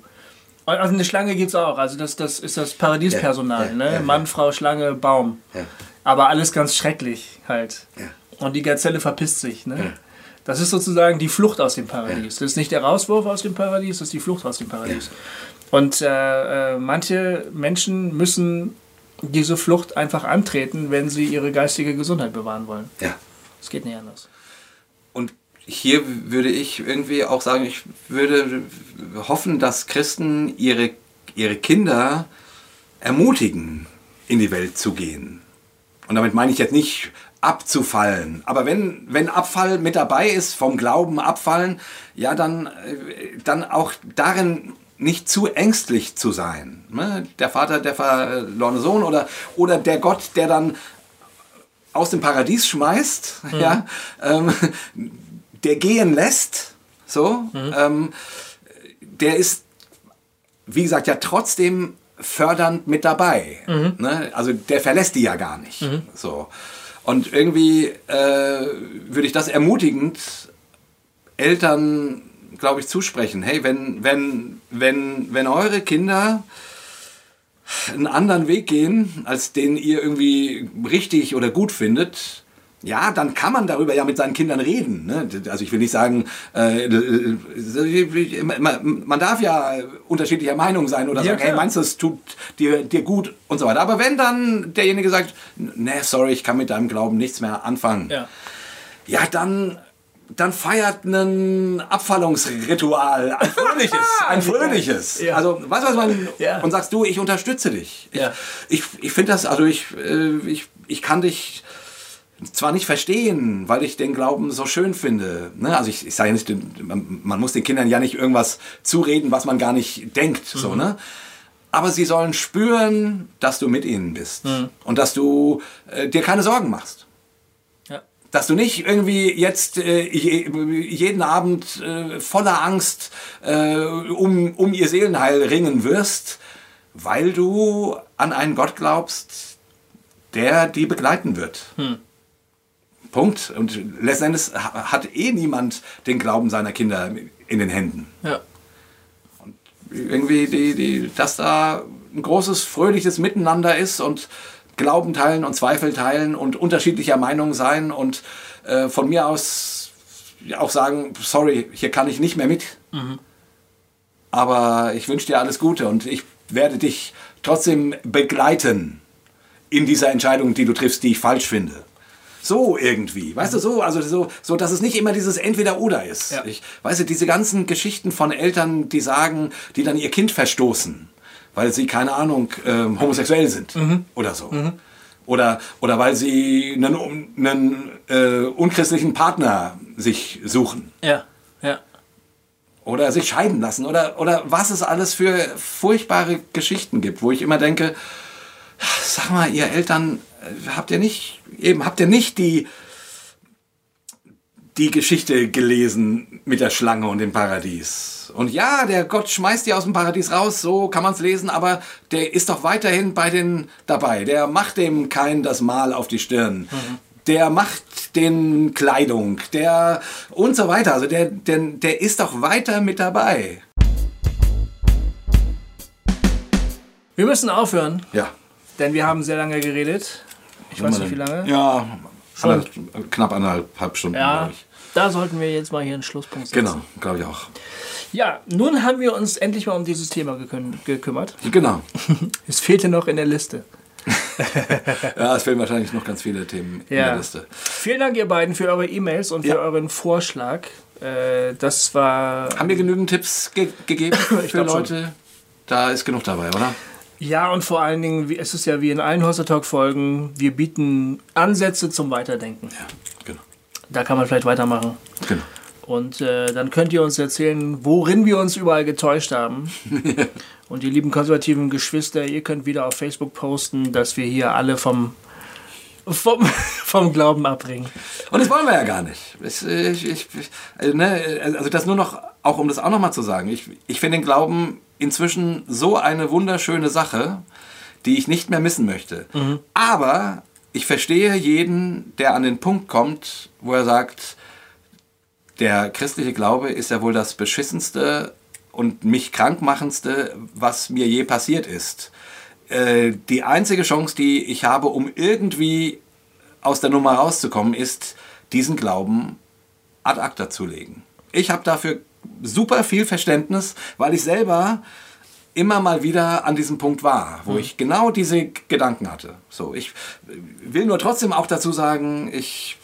Und Also eine Schlange gibt es auch. Also das, das ist das Paradiespersonal. Ja, ja, ne? ja. Mann, Frau, Schlange, Baum. Aber alles ganz schrecklich halt. Und die Gazelle verpisst sich. Ne? Das ist sozusagen die Flucht aus dem Paradies. Das ist nicht der Rauswurf aus dem Paradies, das ist die Flucht aus dem Paradies. Und äh, äh, manche Menschen müssen diese Flucht einfach antreten, wenn sie ihre geistige Gesundheit bewahren wollen. Ja. Es geht nicht anders. Und hier würde ich irgendwie auch sagen, ich würde hoffen, dass Christen ihre, ihre Kinder ermutigen, in die Welt zu gehen. Und damit meine ich jetzt nicht abzufallen. Aber wenn, wenn Abfall mit dabei ist, vom Glauben abfallen, ja, dann, äh, dann auch darin nicht zu ängstlich zu sein. Ne? Der Vater, der verlorene Sohn oder, oder der Gott, der dann aus dem Paradies schmeißt, ja, ähm, der gehen lässt, so, ähm, der ist, wie gesagt, ja trotzdem fördernd mit dabei. Ne? Also der verlässt die ja gar nicht. So. Und irgendwie äh, würde ich das ermutigend Eltern, glaube ich, zusprechen. Hey, wenn, wenn, wenn, wenn eure Kinder einen anderen Weg gehen, als den ihr irgendwie richtig oder gut findet, ja, dann kann man darüber ja mit seinen Kindern reden. Ne? Also ich will nicht sagen, äh, äh, man man darf ja unterschiedlicher Meinung sein oder Ja, sagen, hey, meinst du, es tut dir, dir gut und so weiter. Aber wenn dann derjenige sagt, ne, sorry, ich kann mit deinem Glauben nichts mehr anfangen, Ja. ja, dann, dann feiert ein Abfallungsritual, ein fröhliches, ein fröhliches. Ja. Also, weißt du, was man, Ja. und sagst du, ich unterstütze dich. Ja. Ich, ich, ich finde das, also ich, äh, ich, ich kann dich zwar nicht verstehen, weil ich den Glauben so schön finde. Ne? Also ich, ich sage ja nicht, man, muss den Kindern ja nicht irgendwas zureden, was man gar nicht denkt. So, ne? Aber sie sollen spüren, dass du mit ihnen bist und dass du äh, dir keine Sorgen machst. Ja. Dass du nicht irgendwie jetzt äh, je, jeden Abend äh, voller Angst äh, um, um ihr Seelenheil ringen wirst, weil du an einen Gott glaubst, der die begleiten wird. Punkt. Und letzten Endes ha- hat eh niemand den Glauben seiner Kinder in den Händen. Ja. Irgendwie, die, die, dass da ein großes, fröhliches Miteinander ist und Glauben teilen und Zweifel teilen und unterschiedlicher Meinung sein und äh, von mir aus auch sagen, sorry, hier kann ich nicht mehr mit. Aber ich wünsche dir alles Gute und ich werde dich trotzdem begleiten in dieser Entscheidung, die du triffst, die ich falsch finde. So irgendwie, weißt du, so, also so, so, dass es nicht immer dieses Entweder-Oder ist. Ja. Ich, weißt du, diese ganzen Geschichten von Eltern, die sagen, die dann ihr Kind verstoßen, weil sie, keine Ahnung, ähm, homosexuell sind oder so. Oder, oder weil sie einen, einen äh, unchristlichen Partner sich suchen Ja. Ja. oder sich scheiden lassen oder, oder was es alles für furchtbare Geschichten gibt, wo ich immer denke, Sag mal, ihr Eltern, äh, habt ihr nicht, eben, habt ihr nicht die, die Geschichte gelesen mit der Schlange und dem Paradies? Und ja, der Gott schmeißt die aus dem Paradies raus, so kann man es lesen, aber der ist doch weiterhin bei den dabei. Der macht dem kein das Mal auf die Stirn. Mhm der macht den Kleidung, der und so weiter. Also der, der, der ist doch weiter mit dabei. Wir müssen aufhören. Ja. Denn wir haben sehr lange geredet. Ich weiß nicht, wie lange. Ja, Schon. knapp anderthalb Stunden, ja, glaube ich. Da sollten wir jetzt mal hier einen Schlusspunkt setzen. Genau, glaube ich auch. Ja, nun haben wir uns endlich mal um dieses Thema gekümmert. Genau. es fehlte noch in der Liste. ja, es fehlen wahrscheinlich noch ganz viele Themen ja. in der Liste. Vielen Dank, ihr beiden, für eure E-Mails und für ja. euren Vorschlag. Äh, das war. Haben wir genügend Tipps ge gegeben für Leute? Schon. Da ist genug dabei, oder? Ja, und vor allen Dingen, es ist ja wie in allen Hoster Talk-Folgen, wir bieten Ansätze zum Weiterdenken. Ja, genau. Da kann man vielleicht weitermachen. Genau. Und äh, dann könnt ihr uns erzählen, worin wir uns überall getäuscht haben. Und die lieben konservativen Geschwister, ihr könnt wieder auf Facebook posten, dass wir hier alle vom, vom, vom Glauben abbringen. Und das wollen wir ja gar nicht. Ich, ich, ich, also, ne, also das nur noch, auch um das auch nochmal zu sagen, ich, ich finde den Glauben inzwischen so eine wunderschöne Sache, die ich nicht mehr missen möchte. Mhm. Aber ich verstehe jeden, der an den Punkt kommt, wo er sagt, der christliche Glaube ist ja wohl das beschissenste und mich krankmachendste, was mir je passiert ist. Äh, die einzige Chance, die ich habe, um irgendwie aus der Nummer rauszukommen, ist, diesen Glauben ad acta zu legen. Ich habe dafür super viel Verständnis, weil ich selber immer mal wieder an diesem Punkt war, wo mhm. ich genau diese Gedanken hatte. So, ich will nur trotzdem auch dazu sagen, ich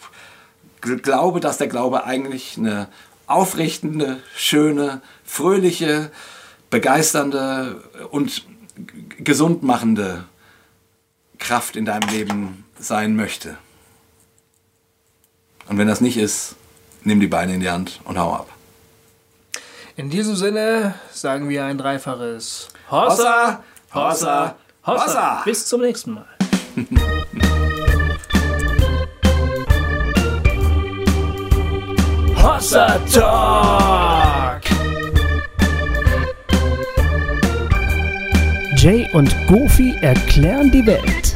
glaube, dass der Glaube eigentlich eine aufrichtende, schöne, fröhliche, begeisternde und gesund machende Kraft in deinem Leben sein möchte. Und wenn das nicht ist, nimm die Beine in die Hand und hau ab. In diesem Sinne sagen wir ein dreifaches Hossa, Hossa, Hossa. Hossa. Bis zum nächsten Mal. Hossa Talk! Jay und Goofy erklären die Welt.